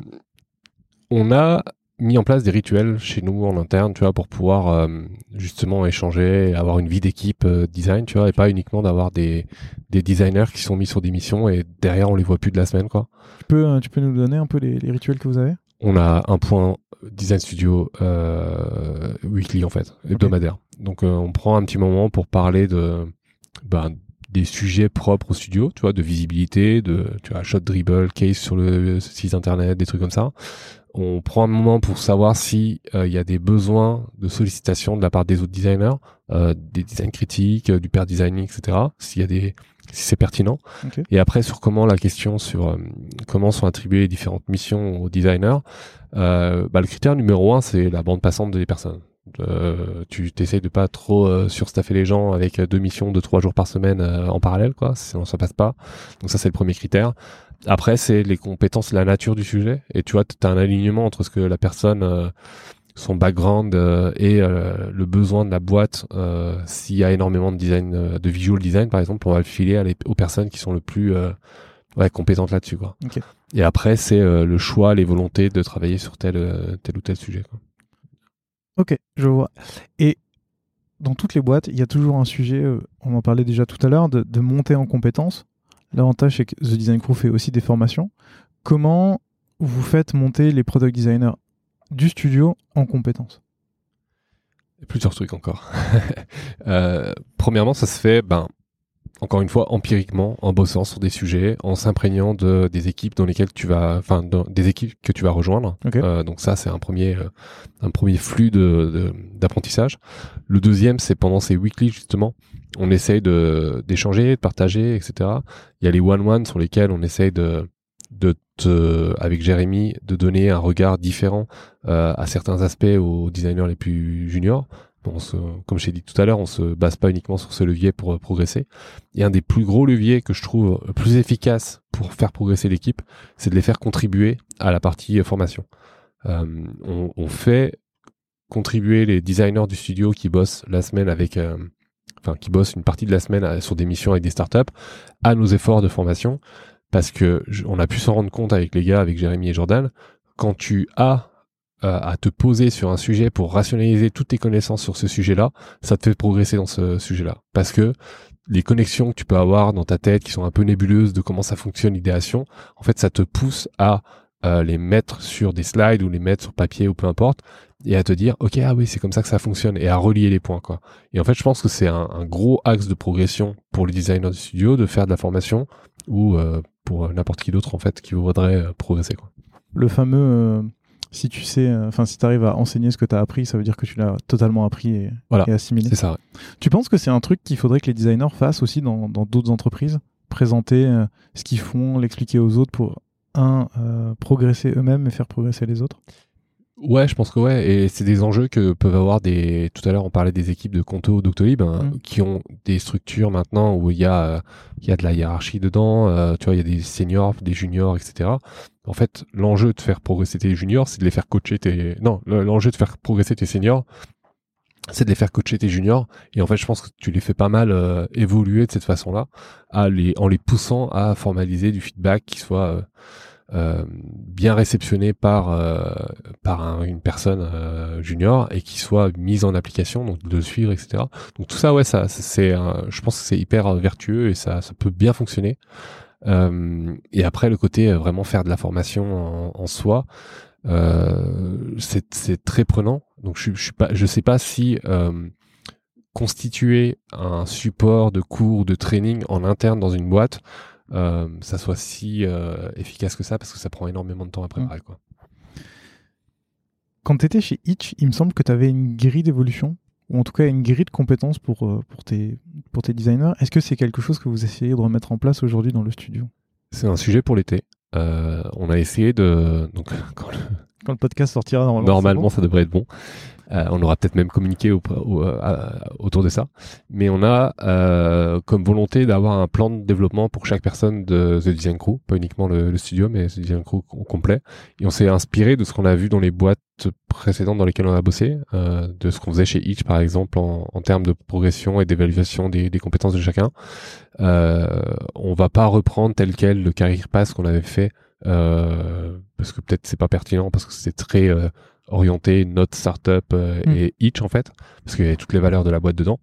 On a mis en place des rituels chez nous en interne, tu vois, pour pouvoir euh, justement échanger, avoir une vie d'équipe euh, design, tu vois, et pas uniquement d'avoir des, des designers qui sont mis sur des missions et derrière on les voit plus de la semaine, quoi. Tu peux, tu peux nous donner un peu les, les rituels que vous avez? On a un point design studio euh, weekly en fait, hebdomadaire. Donc euh, on prend un petit moment pour parler de ben, des sujets propres au studio, tu vois, de visibilité, de tu vois, shot dribble, case sur le site internet, des trucs comme ça. On prend un moment pour savoir si il y a des besoins de sollicitation de la part des autres designers, euh, des design critiques, du pair designing, etc. S'il y a des si c'est pertinent. Okay. Et après sur comment la question sur euh, comment sont attribuées les différentes missions aux designers, euh, bah, le critère numéro un c'est la bande passante des personnes. Euh, tu t'essayes de pas trop euh, surstaffer les gens avec deux missions de trois jours par semaine euh, en parallèle, quoi. Sinon ça passe pas. Donc ça c'est le premier critère. Après c'est les compétences, la nature du sujet. Et tu vois, tu as un alignement entre ce que la personne euh, son background euh, et euh, le besoin de la boîte. Euh, S'il y a énormément de design, de visual design par exemple, on va le filer à les, aux personnes qui sont le plus ouais, compétentes là-dessus. Quoi. Okay. Et après, c'est le choix, les volontés de travailler sur tel, tel ou tel sujet. Quoi. Ok, je vois. Et dans toutes les boîtes, il y a toujours un sujet, on en parlait déjà tout à l'heure, de, de monter en compétences. L'avantage, c'est que The Design Crew fait aussi des formations. Comment vous faites monter les product designers du studio en compétences Plusieurs trucs encore. *laughs* euh, premièrement, ça se fait, ben, encore une fois, empiriquement, en bossant sur des sujets, en s'imprégnant de des équipes dans lesquelles tu vas, enfin, des équipes que tu vas rejoindre. Okay. Euh, donc ça, c'est un premier, euh, un premier flux de d'apprentissage. Le deuxième, c'est pendant ces weekly justement, on essaye de d'échanger, de partager, etc. Il y a les one one sur lesquels on essaye de de te, avec Jérémy, de donner un regard différent euh, à certains aspects aux designers les plus juniors. Comme je t'ai dit tout à l'heure, on se base pas uniquement sur ce levier pour euh, progresser. Et un des plus gros leviers que je trouve plus efficace pour faire progresser l'équipe, c'est de les faire contribuer à la partie euh, formation. Euh, on, fait contribuer les designers du studio qui bossent la semaine avec, euh, enfin qui bossent une partie de la semaine sur des missions avec des startups, à nos efforts de formation parce que on a pu s'en rendre compte avec les gars, avec Jérémy et Jordan, quand tu as euh, à te poser sur un sujet pour rationaliser toutes tes connaissances sur ce sujet-là, ça te fait progresser dans ce sujet-là. Parce que les connexions que tu peux avoir dans ta tête, qui sont un peu nébuleuses de comment ça fonctionne l'idéation, en fait, ça te pousse à euh, les mettre sur des slides ou les mettre sur papier ou peu importe, et à te dire, ok, ah oui, c'est comme ça que ça fonctionne, et à relier les points, quoi. Et en fait, je pense que c'est un, gros axe de progression pour les designers du studio de faire de la formation ou euh, pour n'importe qui d'autre en fait qui voudrait euh, progresser quoi. Le fameux euh, si tu sais enfin si tu arrives à enseigner ce que tu as appris, ça veut dire que tu l'as totalement appris et, voilà, et assimilé. C'est ça. Ouais. Tu penses que c'est un truc qu'il faudrait que les designers fassent aussi dans d'autres entreprises, présenter euh, ce qu'ils font, l'expliquer aux autres pour un euh, progresser eux-mêmes et faire progresser les autres? Ouais, je pense que ouais, et c'est des enjeux que peuvent avoir des. Tout à l'heure, on parlait des équipes de Conto ou Doctolib hein, Mm. qui ont des structures maintenant où il y a euh, il y a de la hiérarchie dedans. euh, tu vois, il y a des seniors, des juniors, etc. En fait, l'enjeu de faire progresser tes juniors, c'est de les faire coacher tes. Non, le- l'enjeu de faire progresser tes seniors, c'est de les faire coacher tes juniors. Et en fait, je pense que tu les fais pas mal euh, évoluer de cette façon-là, à les en les poussant à formaliser du feedback qui soit euh, bien réceptionné par euh, par un- une personne euh, junior et qui soit mise en application donc de suivre etc donc tout ça ouais ça c'est je pense que c'est hyper vertueux et ça ça peut bien fonctionner. Euh, et après le côté euh, vraiment faire de la formation en, en soi c'est très prenant. Donc je je suis pas je sais pas si constituer un support de cours de training en interne dans une boîte euh, ça soit si euh, efficace que ça parce que ça prend énormément de temps à préparer quoi. Quand tu étais chez Itch, il me semble que tu avais une grille d'évolution, ou en tout cas une grille de compétences pour, euh, pour, tes, pour tes designers. Est-ce que c'est quelque chose que vous essayez de remettre en place aujourd'hui dans le studio? C'est un sujet pour l'été. Euh, on a essayé de donc *laughs* quand le- Quand le podcast sortira normalement. normalement ça devrait être bon. Euh, on aura peut-être même communiqué au, au, euh, autour de ça. Mais on a euh, comme volonté d'avoir un plan de développement pour chaque personne de The Design Crew, pas uniquement le, le studio, mais The Design Crew au complet. Et on s'est inspiré de ce qu'on a vu dans les boîtes précédentes dans lesquelles on a bossé, euh, de ce qu'on faisait chez Itch par exemple en, en termes de progression et d'évaluation des, des, compétences de chacun. Euh, on va pas reprendre tel quel le career pass qu'on avait fait euh, parce que peut-être c'est pas pertinent parce que c'est très orienté notre startup euh, Mm. et Itch en fait parce qu'il y a toutes les valeurs de la boîte dedans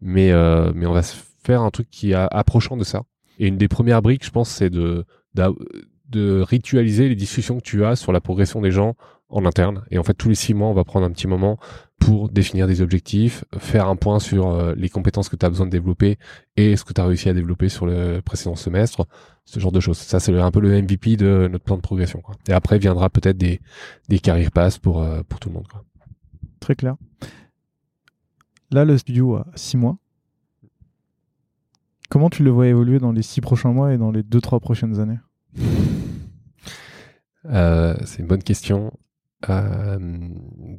mais euh, mais on va se faire un truc qui est approchant de ça et une des premières briques je pense c'est de de ritualiser les discussions que tu as sur la progression des gens en interne et en fait tous les six mois on va prendre un petit moment pour définir des objectifs faire un point sur euh, les compétences que tu as besoin de développer et ce que tu as réussi à développer sur le précédent semestre ce genre de choses. Ça, c'est un peu le MVP de notre plan de progression. Quoi. Et après viendra peut-être des, des carrières passes pour, euh, pour tout le monde. Quoi. Très clair. Là, le studio a 6 mois. Comment tu le vois évoluer dans les 6 prochains mois et dans les 2-3 prochaines années? Euh, c'est une bonne question. Euh,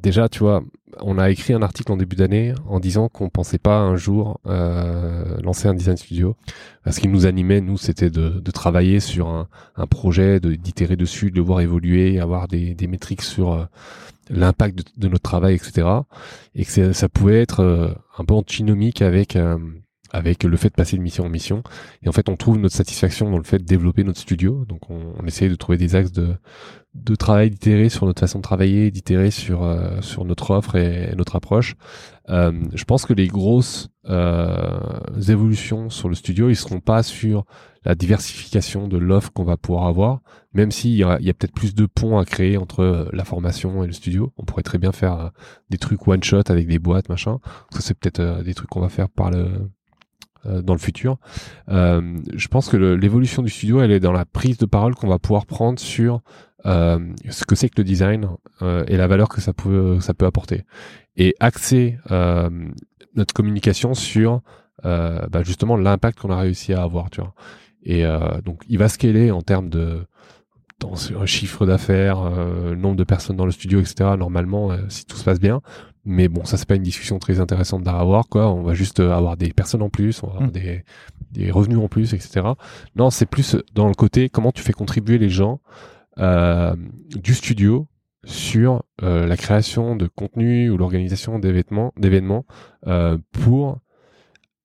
déjà, tu vois, on a écrit un article en début d'année en disant qu'on pensait pas un jour euh, lancer un design studio. Ce qui nous animait, nous, c'était de, de travailler sur un, un projet, d'itérer dessus, de le voir évoluer, avoir des, des métriques sur euh, l'impact de, de notre travail, etc. Et que ça pouvait être euh, un peu antinomique avec euh, avec le fait de passer de mission en mission. Et en fait, on trouve notre satisfaction dans le fait de développer notre studio. Donc, on, on essaye de trouver des axes de, de travail, d'itérer sur notre façon de travailler, d'itérer sur, euh, sur notre offre et, notre approche. Euh, je pense que les grosses euh, évolutions sur le studio, ils seront pas sur la diversification de l'offre qu'on va pouvoir avoir, même s'il y a, il y a peut-être plus de ponts à créer entre euh, la formation et le studio. On pourrait très bien faire euh, des trucs one shot avec des boîtes, machin. Ça, c'est peut-être euh, des trucs qu'on va faire par le euh, dans le futur. Euh, je pense que l'évolution du studio, elle est dans la prise de parole qu'on va pouvoir prendre sur euh, ce que c'est que le design et la valeur que ça peut ça peut apporter et axer notre communication sur bah, justement l'impact qu'on a réussi à avoir tu vois et donc il va scaler en termes de dans un chiffre d'affaires euh, nombre de personnes dans le studio etc normalement euh, si tout se passe bien. Mais bon ça c'est pas une discussion très intéressante à avoir quoi. On va juste euh, avoir des personnes en plus on va avoir Mm. des des revenus en plus etc non c'est plus dans le côté comment tu fais contribuer les gens euh, du studio sur euh, la création de contenu ou l'organisation d'événements d'événements euh, pour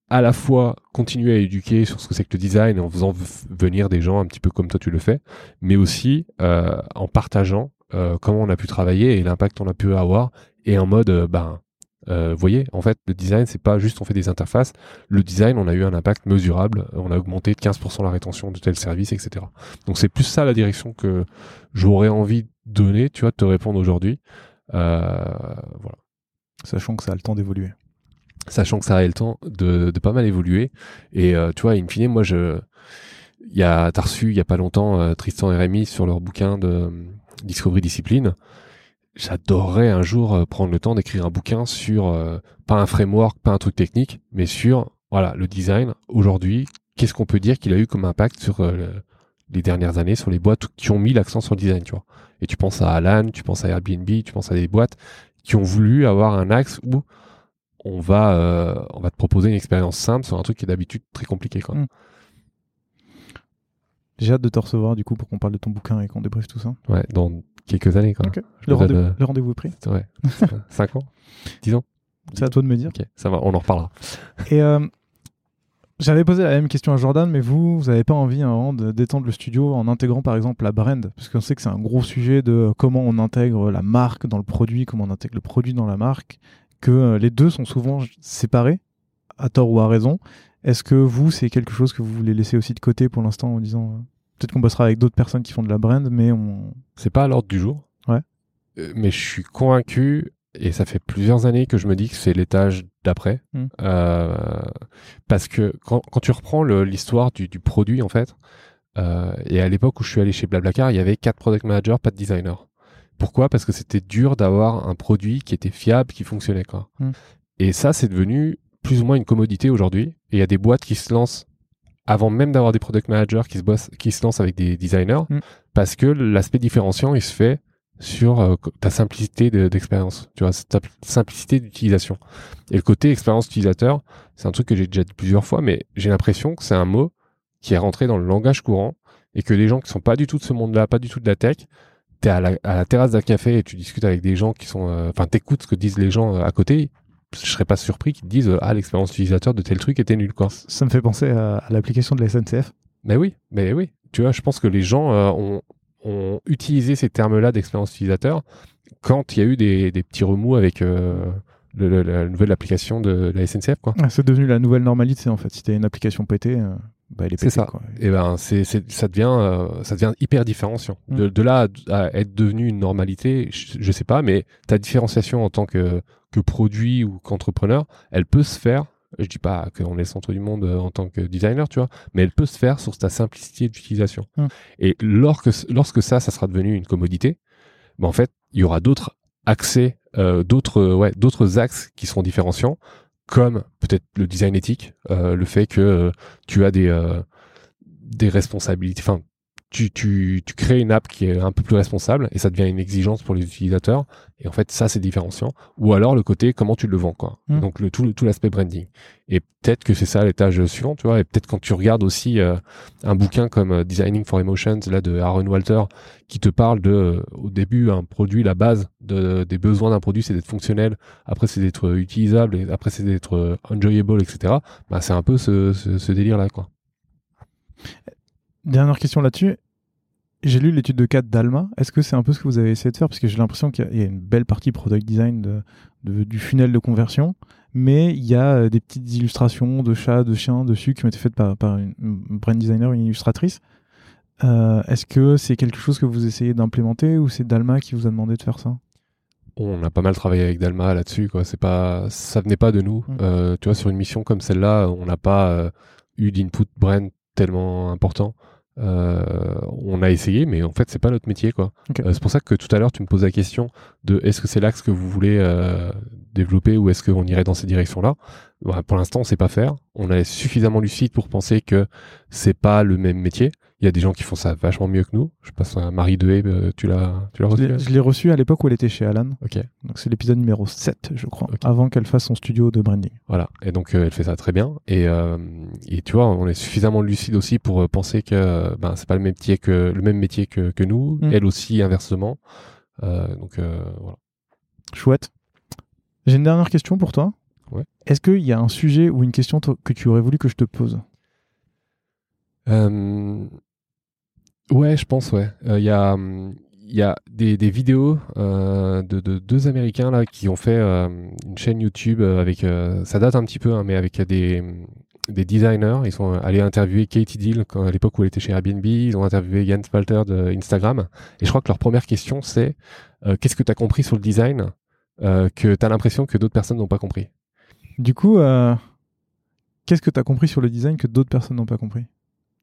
à la fois continuer à éduquer sur ce que c'est que le design en faisant venir des gens un petit peu comme toi tu le fais, mais aussi euh, en partageant euh, comment on a pu travailler et l'impact qu'on a pu avoir et en mode euh, ben euh, vous voyez, en fait, le design, c'est pas juste on fait des interfaces. Le design, on a eu un impact mesurable. On a augmenté de 15% la rétention de tel service, etc. Donc c'est plus ça la direction que j'aurais envie de donner, tu vois, de te répondre aujourd'hui. Sachant que ça a le temps d'évoluer. Sachant que ça a le temps de, pas mal évoluer. Et euh, tu vois, in fine, moi, je, y a, t'as reçu il y a pas longtemps euh, Tristan et Rémi sur leur bouquin de euh, Discovery Discipline. J'adorerais un jour prendre le temps d'écrire un bouquin sur pas un framework, pas un truc technique, mais sur voilà le design aujourd'hui. Qu'est-ce qu'on peut dire qu'il a eu comme impact sur le- les dernières années sur les boîtes qui ont mis l'accent sur le design, tu vois? Et tu penses à Alan, tu penses à Airbnb, tu penses à des boîtes qui ont voulu avoir un axe où on va euh, on va te proposer une expérience simple sur un truc qui est d'habitude très compliqué quoi. Mm. J'ai hâte de te recevoir du coup pour qu'on parle de ton bouquin et qu'on débriefe tout ça. Ouais, dans quelques années quoi. Ok. Je Le rendez-vous le rendez-vous est pris. Ouais. *laughs* 5 ans? 10 ans? C'est à toi de me dire. Ok, ça va, on en reparlera. Et euh, j'avais posé la même question à Jordan, mais vous, vous n'avez pas envie hein, d'étendre le studio en intégrant par exemple la brand? Parce qu'on sait que c'est un gros sujet de comment on intègre la marque dans le produit, comment on intègre le produit dans la marque, que euh, les deux sont souvent séparés, à tort ou à raison. Est-ce que vous, c'est quelque chose que vous voulez laisser aussi de côté pour l'instant en disant euh, peut-être qu'on bossera avec d'autres personnes qui font de la brand, mais on. C'est pas à l'ordre du jour. Ouais. Euh, mais je suis convaincu, et ça fait plusieurs années que je me dis que c'est l'étage d'après. Mm. Euh, parce que quand, quand tu reprends l'histoire du, du produit, en fait, et à l'époque où je suis allé chez Blablacar, il y avait quatre product managers, pas de designer. Pourquoi? Parce que c'était dur d'avoir un produit qui était fiable, qui fonctionnait. Quoi. Mm. Et ça, c'est devenu plus ou moins une commodité aujourd'hui. Et il y a des boîtes qui se lancent avant même d'avoir des product managers qui se, bossent, qui se lancent avec des designers, Mm. parce que l'aspect différenciant, il se fait sur euh, ta simplicité d'expérience, tu vois, ta simplicité d'utilisation. Et le côté expérience utilisateur, c'est un truc que j'ai déjà dit plusieurs fois, mais j'ai l'impression que c'est un mot qui est rentré dans le langage courant et que les gens qui sont pas du tout de ce monde-là, pas du tout de la tech, t'es à la, à la terrasse d'un café et tu discutes avec des gens qui sont, euh, enfin, t'écoutes ce que disent les gens euh, à côté. Je serais pas surpris qu'ils te disent ah l'expérience utilisateur de tel truc était nul quoi. Ça me fait penser à, l'application de la SNCF. Mais oui, mais oui. Tu vois, je pense que les gens ont, ont utilisé ces termes-là d'expérience utilisateur quand il y a eu des, des petits remous avec euh, le, la nouvelle application de, la SNCF. Quoi. Ah, c'est devenu la nouvelle normalité en fait. Si tu as une application pétée, euh, bah, elle est pétée. C'est ça. Et ben, c'est, ça, devient, euh, ça devient hyper différenciant. De, mm. de, là à, être devenu une normalité, je, je sais pas, mais ta différenciation en tant que, que produit ou qu'entrepreneur, elle peut se faire je dis pas qu'on est le centre du monde euh, en tant que designer, tu vois, mais elle peut se faire sur ta simplicité d'utilisation. Hum. Et lorsque, lorsque ça, ça sera devenu une commodité, ben en fait, il y aura d'autres accès, euh, d'autres, ouais, d'autres axes qui seront différenciants, comme peut-être le design éthique, euh, le fait que tu as des, des responsabilités, tu, tu, tu, crées une app qui est un peu plus responsable et ça devient une exigence pour les utilisateurs. Et en fait, ça, c'est différenciant. Ou alors le côté comment tu le vends, quoi. Mmh. Donc le, tout, tout l'aspect branding. Et peut-être que c'est ça l'étage suivant, tu vois. Et peut-être quand tu regardes aussi euh, un bouquin comme euh, Designing for Emotions, là, de Aaron Walter, qui te parle de, euh, au début, un produit, la base de, des besoins d'un produit, c'est d'être fonctionnel. Après, c'est d'être utilisable. Et après, c'est d'être enjoyable, etc. Bah, c'est un peu ce, ce, ce délire-là, quoi. Dernière question là-dessus. J'ai lu l'étude de cas d'Alma. Est-ce que c'est un peu ce que vous avez essayé de faire? Parce que j'ai l'impression qu'il y, a une belle partie product design de, du funnel de conversion, mais il y a euh, des petites illustrations de chats, de chiens dessus qui ont été faites par, par une, brand designer, une illustratrice. Euh, est-ce que c'est quelque chose que vous essayez d'implémenter ou c'est Dalma qui vous a demandé de faire ça? On a pas mal travaillé avec Dalma là-dessus quoi c'est pas ça venait pas de nous mmh. euh, tu vois sur une mission comme celle-là on n'a pas eu d'input brand tellement important euh, on a essayé, mais en fait, c'est pas notre métier, quoi. Euh, c'est pour ça que tout à l'heure, tu me poses la question de est-ce que c'est l'axe que vous voulez euh, développer ou est-ce qu'on irait dans ces directions-là? Bah, Pour l'instant, on sait pas faire. On est suffisamment lucide pour penser que c'est pas le même métier. Il y a des gens qui font ça vachement mieux que nous. Je passe à Marie Dehé, euh, tu l'as, tu l'as reçu Je l'ai reçu à l'époque où elle était chez Alan. Ok. Donc c'est l'épisode numéro 7, je crois, avant qu'elle fasse son studio de branding. Voilà. Et donc euh, elle fait ça très bien. Et, euh, et tu vois, on est suffisamment lucide aussi pour penser que ben c'est pas le même métier que le même métier que, que nous. Mm. Elle aussi inversement. donc voilà. Chouette. J'ai une dernière question pour toi. Ouais. Est-ce qu'il y a un sujet ou une question que tu aurais voulu que je te pose? euh, Ouais, je pense, ouais. Il euh, y a, y a des, des vidéos euh, de, de, deux Américains là qui ont fait euh, une chaîne YouTube avec, ça date un petit peu, hein, mais avec des, des designers. Ils sont allés interviewer Katie Deal à l'époque où elle était chez Airbnb. Ils ont interviewé Jens Walter de Instagram. Et je crois que leur première question c'est qu'est-ce que tu as compris sur le design que tu as l'impression que d'autres personnes n'ont pas compris? Du coup, qu'est-ce que tu as compris sur le design que d'autres personnes n'ont pas compris?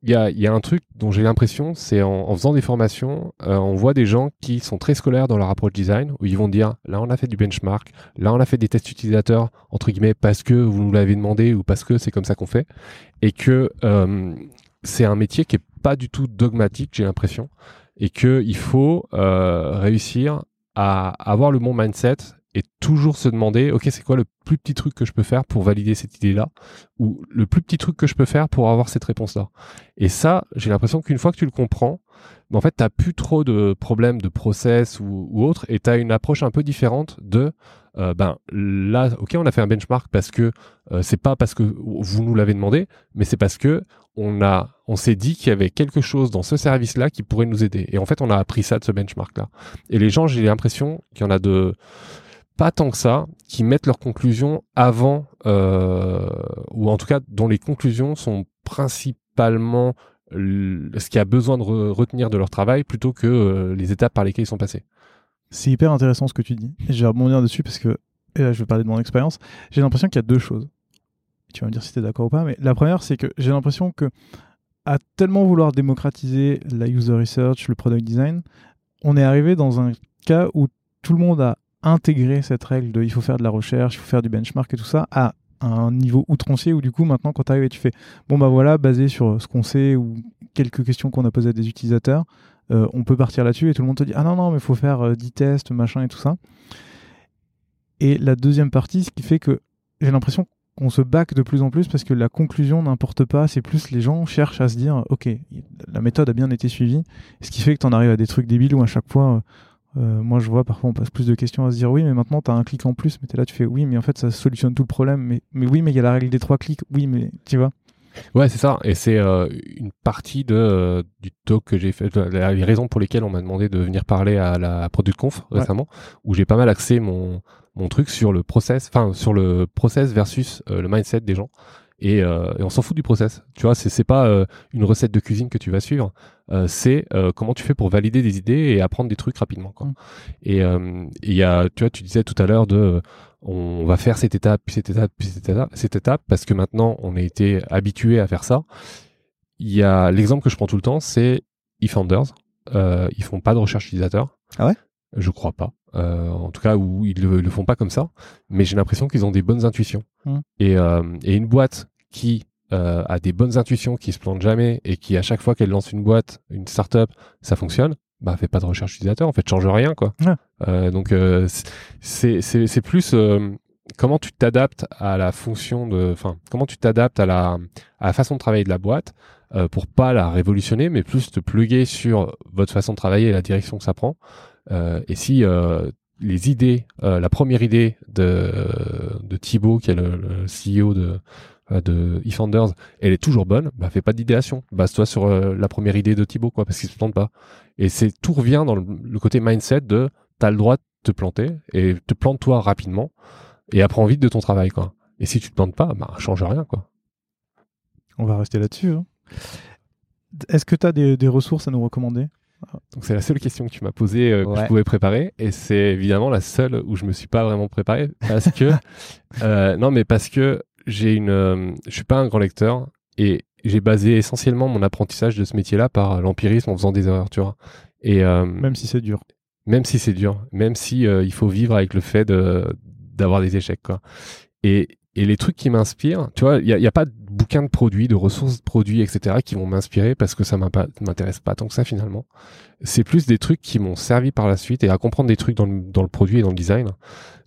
Il y a, y a, un truc dont j'ai l'impression, c'est en, en, faisant des formations, euh, on voit des gens qui sont très scolaires dans leur approche design, où ils vont dire, là on a fait du benchmark, là on a fait des tests utilisateurs, entre guillemets, parce que vous nous l'avez demandé ou parce que c'est comme ça qu'on fait, et que euh, c'est un métier qui est pas du tout dogmatique, j'ai l'impression, et que il faut euh, réussir à avoir le bon mindset et toujours se demander, ok, c'est quoi le plus petit truc que je peux faire pour valider cette idée-là, ou le plus petit truc que je peux faire pour avoir cette réponse-là? Et ça, j'ai l'impression qu'une fois que tu le comprends, ben, en fait, t'as plus trop de problèmes de process ou, autre, et t'as une approche un peu différente de, euh, ben là, ok, on a fait un benchmark parce que euh, c'est pas parce que vous nous l'avez demandé, mais c'est parce que on a, on s'est dit qu'il y avait quelque chose dans ce service-là qui pourrait nous aider. Et en fait, on a appris ça de ce benchmark-là. Et les gens, j'ai l'impression qu'il y en a de pas tant que ça, qui mettent leurs conclusions avant, euh, ou en tout cas dont les conclusions sont principalement ce qui a besoin de retenir de leur travail plutôt que euh, les étapes par lesquelles ils sont passés. C'est hyper intéressant ce que tu dis. Je vais rebondir dessus parce que, et là je vais parler de mon expérience, j'ai l'impression qu'il y a deux choses. Tu vas me dire si tu es d'accord ou pas, mais la première c'est que j'ai l'impression que à tellement vouloir démocratiser la user research, le product design, on est arrivé dans un cas où tout le monde a intégrer cette règle de il faut faire de la recherche, il faut faire du benchmark et tout ça à un niveau outrancier où du coup maintenant quand tu arrives et tu fais bon bah voilà basé sur ce qu'on sait ou quelques questions qu'on a posées à des utilisateurs euh, on peut partir là-dessus et tout le monde te dit ah non non mais faut faire euh, 10 tests machin et tout ça. Et la deuxième partie, ce qui fait que j'ai l'impression qu'on se back de plus en plus parce que la conclusion n'importe pas, c'est plus les gens cherchent à se dire ok la méthode a bien été suivie, ce qui fait que tu en arrives à des trucs débiles où à chaque fois euh, moi, je vois parfois on passe plus de questions à se dire oui, mais maintenant tu as un clic en plus, mais tu es là, tu fais oui, mais en fait ça solutionne tout le problème. Mais, mais oui, mais il y a la règle des trois clics. Oui, mais tu vois. Ouais, c'est ça. Et c'est euh, une partie de, euh, du talk que j'ai fait, les raisons pour lesquelles on m'a demandé de venir parler à la Product Conf Ouais. récemment, où j'ai pas mal axé mon, mon truc sur le process, enfin sur le process versus euh, le mindset des gens. Et, euh, et on s'en fout du process. Tu vois, c'est pas euh, une recette de cuisine que tu vas suivre. Euh, c'est comment tu fais pour valider des idées et apprendre des trucs rapidement. Quoi. Mm. Et il y a, tu vois, tu disais tout à l'heure de, on va faire cette étape, puis cette étape, puis cette étape, cette étape, parce que maintenant on a été habitué à faire ça. Il y a l'exemple que je prends tout le temps, c'est eFounders. Euh, ils font pas de recherche utilisateur. Ah ouais? Je crois pas. Euh, en tout cas, où ils le, le font pas comme ça. Mais j'ai l'impression qu'ils ont des bonnes intuitions. Mm. Et, euh, et une boîte qui euh, a des bonnes intuitions, qui se plante jamais et qui à chaque fois qu'elle lance une boîte, une startup, ça fonctionne. Bah, fait pas de recherche utilisateur. En fait, change rien, quoi. Ouais. Euh, donc, euh, c'est plus euh, comment tu t'adaptes à la fonction de, enfin, comment tu t'adaptes à la à la façon de travailler de la boîte pour pas la révolutionner, mais plus te pluguer sur votre façon de travailler et la direction que ça prend. Et si les idées, la première idée de, de Thibaut, qui est le, le CEO de, de eFounders, elle est toujours bonne, bah fais pas d'idéation. Base-toi sur euh, la première idée de Thibaut, quoi, parce qu'il se plante pas. Et c'est tout revient dans le, le côté mindset de t'as le droit de te planter et te plante-toi rapidement et apprends vite de ton travail, quoi. Et si tu te plantes pas, bah change rien, quoi. On va rester là-dessus. hein. Est-ce que tu as des, des ressources à nous recommander? Donc c'est la seule question que tu m'as posée euh, que Ouais. je pouvais préparer et c'est évidemment la seule où je me suis pas vraiment préparé parce que *laughs* euh, non mais parce que j'ai une euh, je suis pas un grand lecteur et j'ai basé essentiellement mon apprentissage de ce métier-là par l'empirisme en faisant des erreurs tu vois et euh, Même si c'est dur. même si c'est dur, même si euh, il faut vivre avec le fait de d'avoir des échecs quoi. Et et les trucs qui m'inspirent, tu vois, il y a, il y a pas de bouquin de produits, de ressources de produits, etc. qui vont m'inspirer parce que ça m'intéresse pas tant que ça finalement. C'est plus des trucs qui m'ont servi par la suite et à comprendre des trucs dans le, dans le produit et dans le design.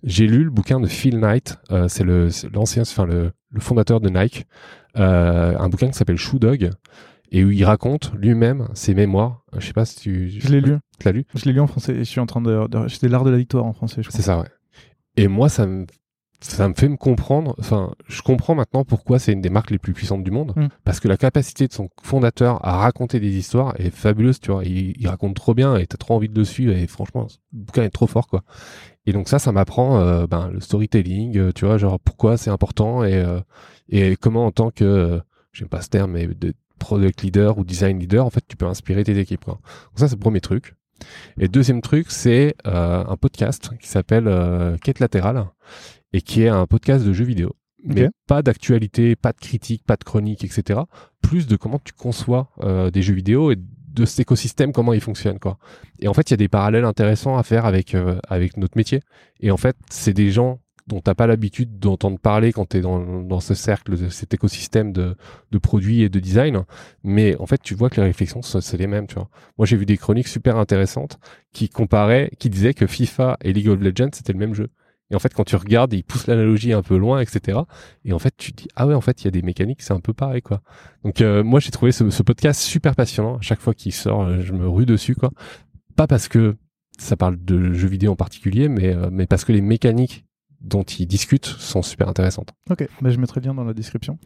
J'ai lu le bouquin de Phil Knight, euh, c'est le l'ancien, enfin le, le fondateur de Nike, euh, un bouquin qui s'appelle Shoe Dog et où il raconte lui-même ses mémoires. Je sais pas si tu, Je l'ai lu. tu l'as lu? Je l'ai lu en français. Je suis en train de. de C'était l'art de la victoire en français, je crois. C'est ça, ouais. Et moi, ça me, ça me fait me comprendre. Enfin, je comprends maintenant pourquoi c'est une des marques les plus puissantes du monde. Mm. Parce que la capacité de son fondateur à raconter des histoires est fabuleuse, tu vois. Il, il raconte trop bien et t'as trop envie de le suivre. Et franchement, le bouquin est trop fort, quoi. Et donc ça, ça m'apprend euh, ben, le storytelling, euh, tu vois, genre pourquoi c'est important et, euh, et comment en tant que, euh, j'aime pas ce terme, mais de product leader ou design leader, en fait, tu peux inspirer tes équipes, quoi. Donc ça, c'est le premier truc. Et deuxième truc, c'est euh, un podcast qui s'appelle euh, Quête latérale et qui est un podcast de jeux vidéo. Mais pas d'actualité, pas de critique, pas de chronique, etc. Plus de comment tu conçois euh, des jeux vidéo et de cet écosystème, comment il fonctionne, quoi. Et en fait, il y a des parallèles intéressants à faire avec euh, avec notre métier. Et en fait, c'est des gens dont t'as pas l'habitude d'entendre parler quand tu es dans, dans ce cercle, de cet écosystème de, de produits et de design. Mais en fait, tu vois que les réflexions, c'est les mêmes, tu vois. Moi, j'ai vu des chroniques super intéressantes qui comparaient, qui disaient que FIFA et League of Legends, c'était le même jeu. Et en fait, quand tu regardes, ils poussent l'analogie un peu loin, etc. Et en fait, tu te dis, ah ouais, en fait, il y a des mécaniques, c'est un peu pareil, quoi. Donc, euh, moi, j'ai trouvé ce, podcast super passionnant. À chaque fois qu'il sort, euh, je me rue dessus, quoi. Pas parce que ça parle de jeux vidéo en particulier, mais, euh, mais parce que les mécaniques dont ils discutent sont super intéressantes. Ok, bah, je mettrai le lien dans la description.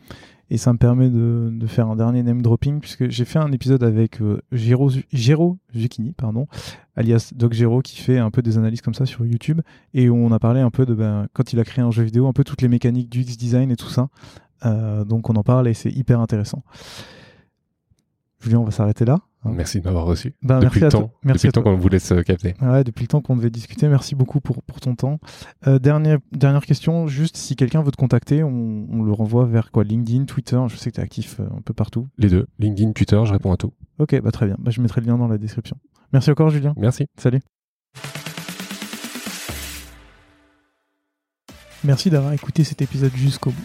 Et ça me permet de, faire un dernier name dropping, puisque j'ai fait un épisode avec euh, Gero Zucchini, pardon, alias Doc Gero, qui fait un peu des analyses comme ça sur YouTube. Et on a parlé un peu de ben, quand il a créé un jeu vidéo, un peu toutes les mécaniques du X-Design et tout ça. Euh, donc on en parle et c'est hyper intéressant. Julien, on va s'arrêter là. Hein. Merci de m'avoir reçu. Ben, depuis merci le temps. Merci depuis le temps qu'on vous laisse capter. Ouais, depuis le temps qu'on devait discuter. Merci beaucoup pour, pour ton temps. Euh, dernière, dernière question, juste si quelqu'un veut te contacter, on, on le renvoie vers quoi? LinkedIn, Twitter Je sais que tu es actif euh, un peu partout. Les deux, LinkedIn, Twitter, je réponds à tout. Ok, bah très bien. Bah, je mettrai le lien dans la description. Merci encore, Julien. Merci. Salut. Merci d'avoir écouté cet épisode jusqu'au bout.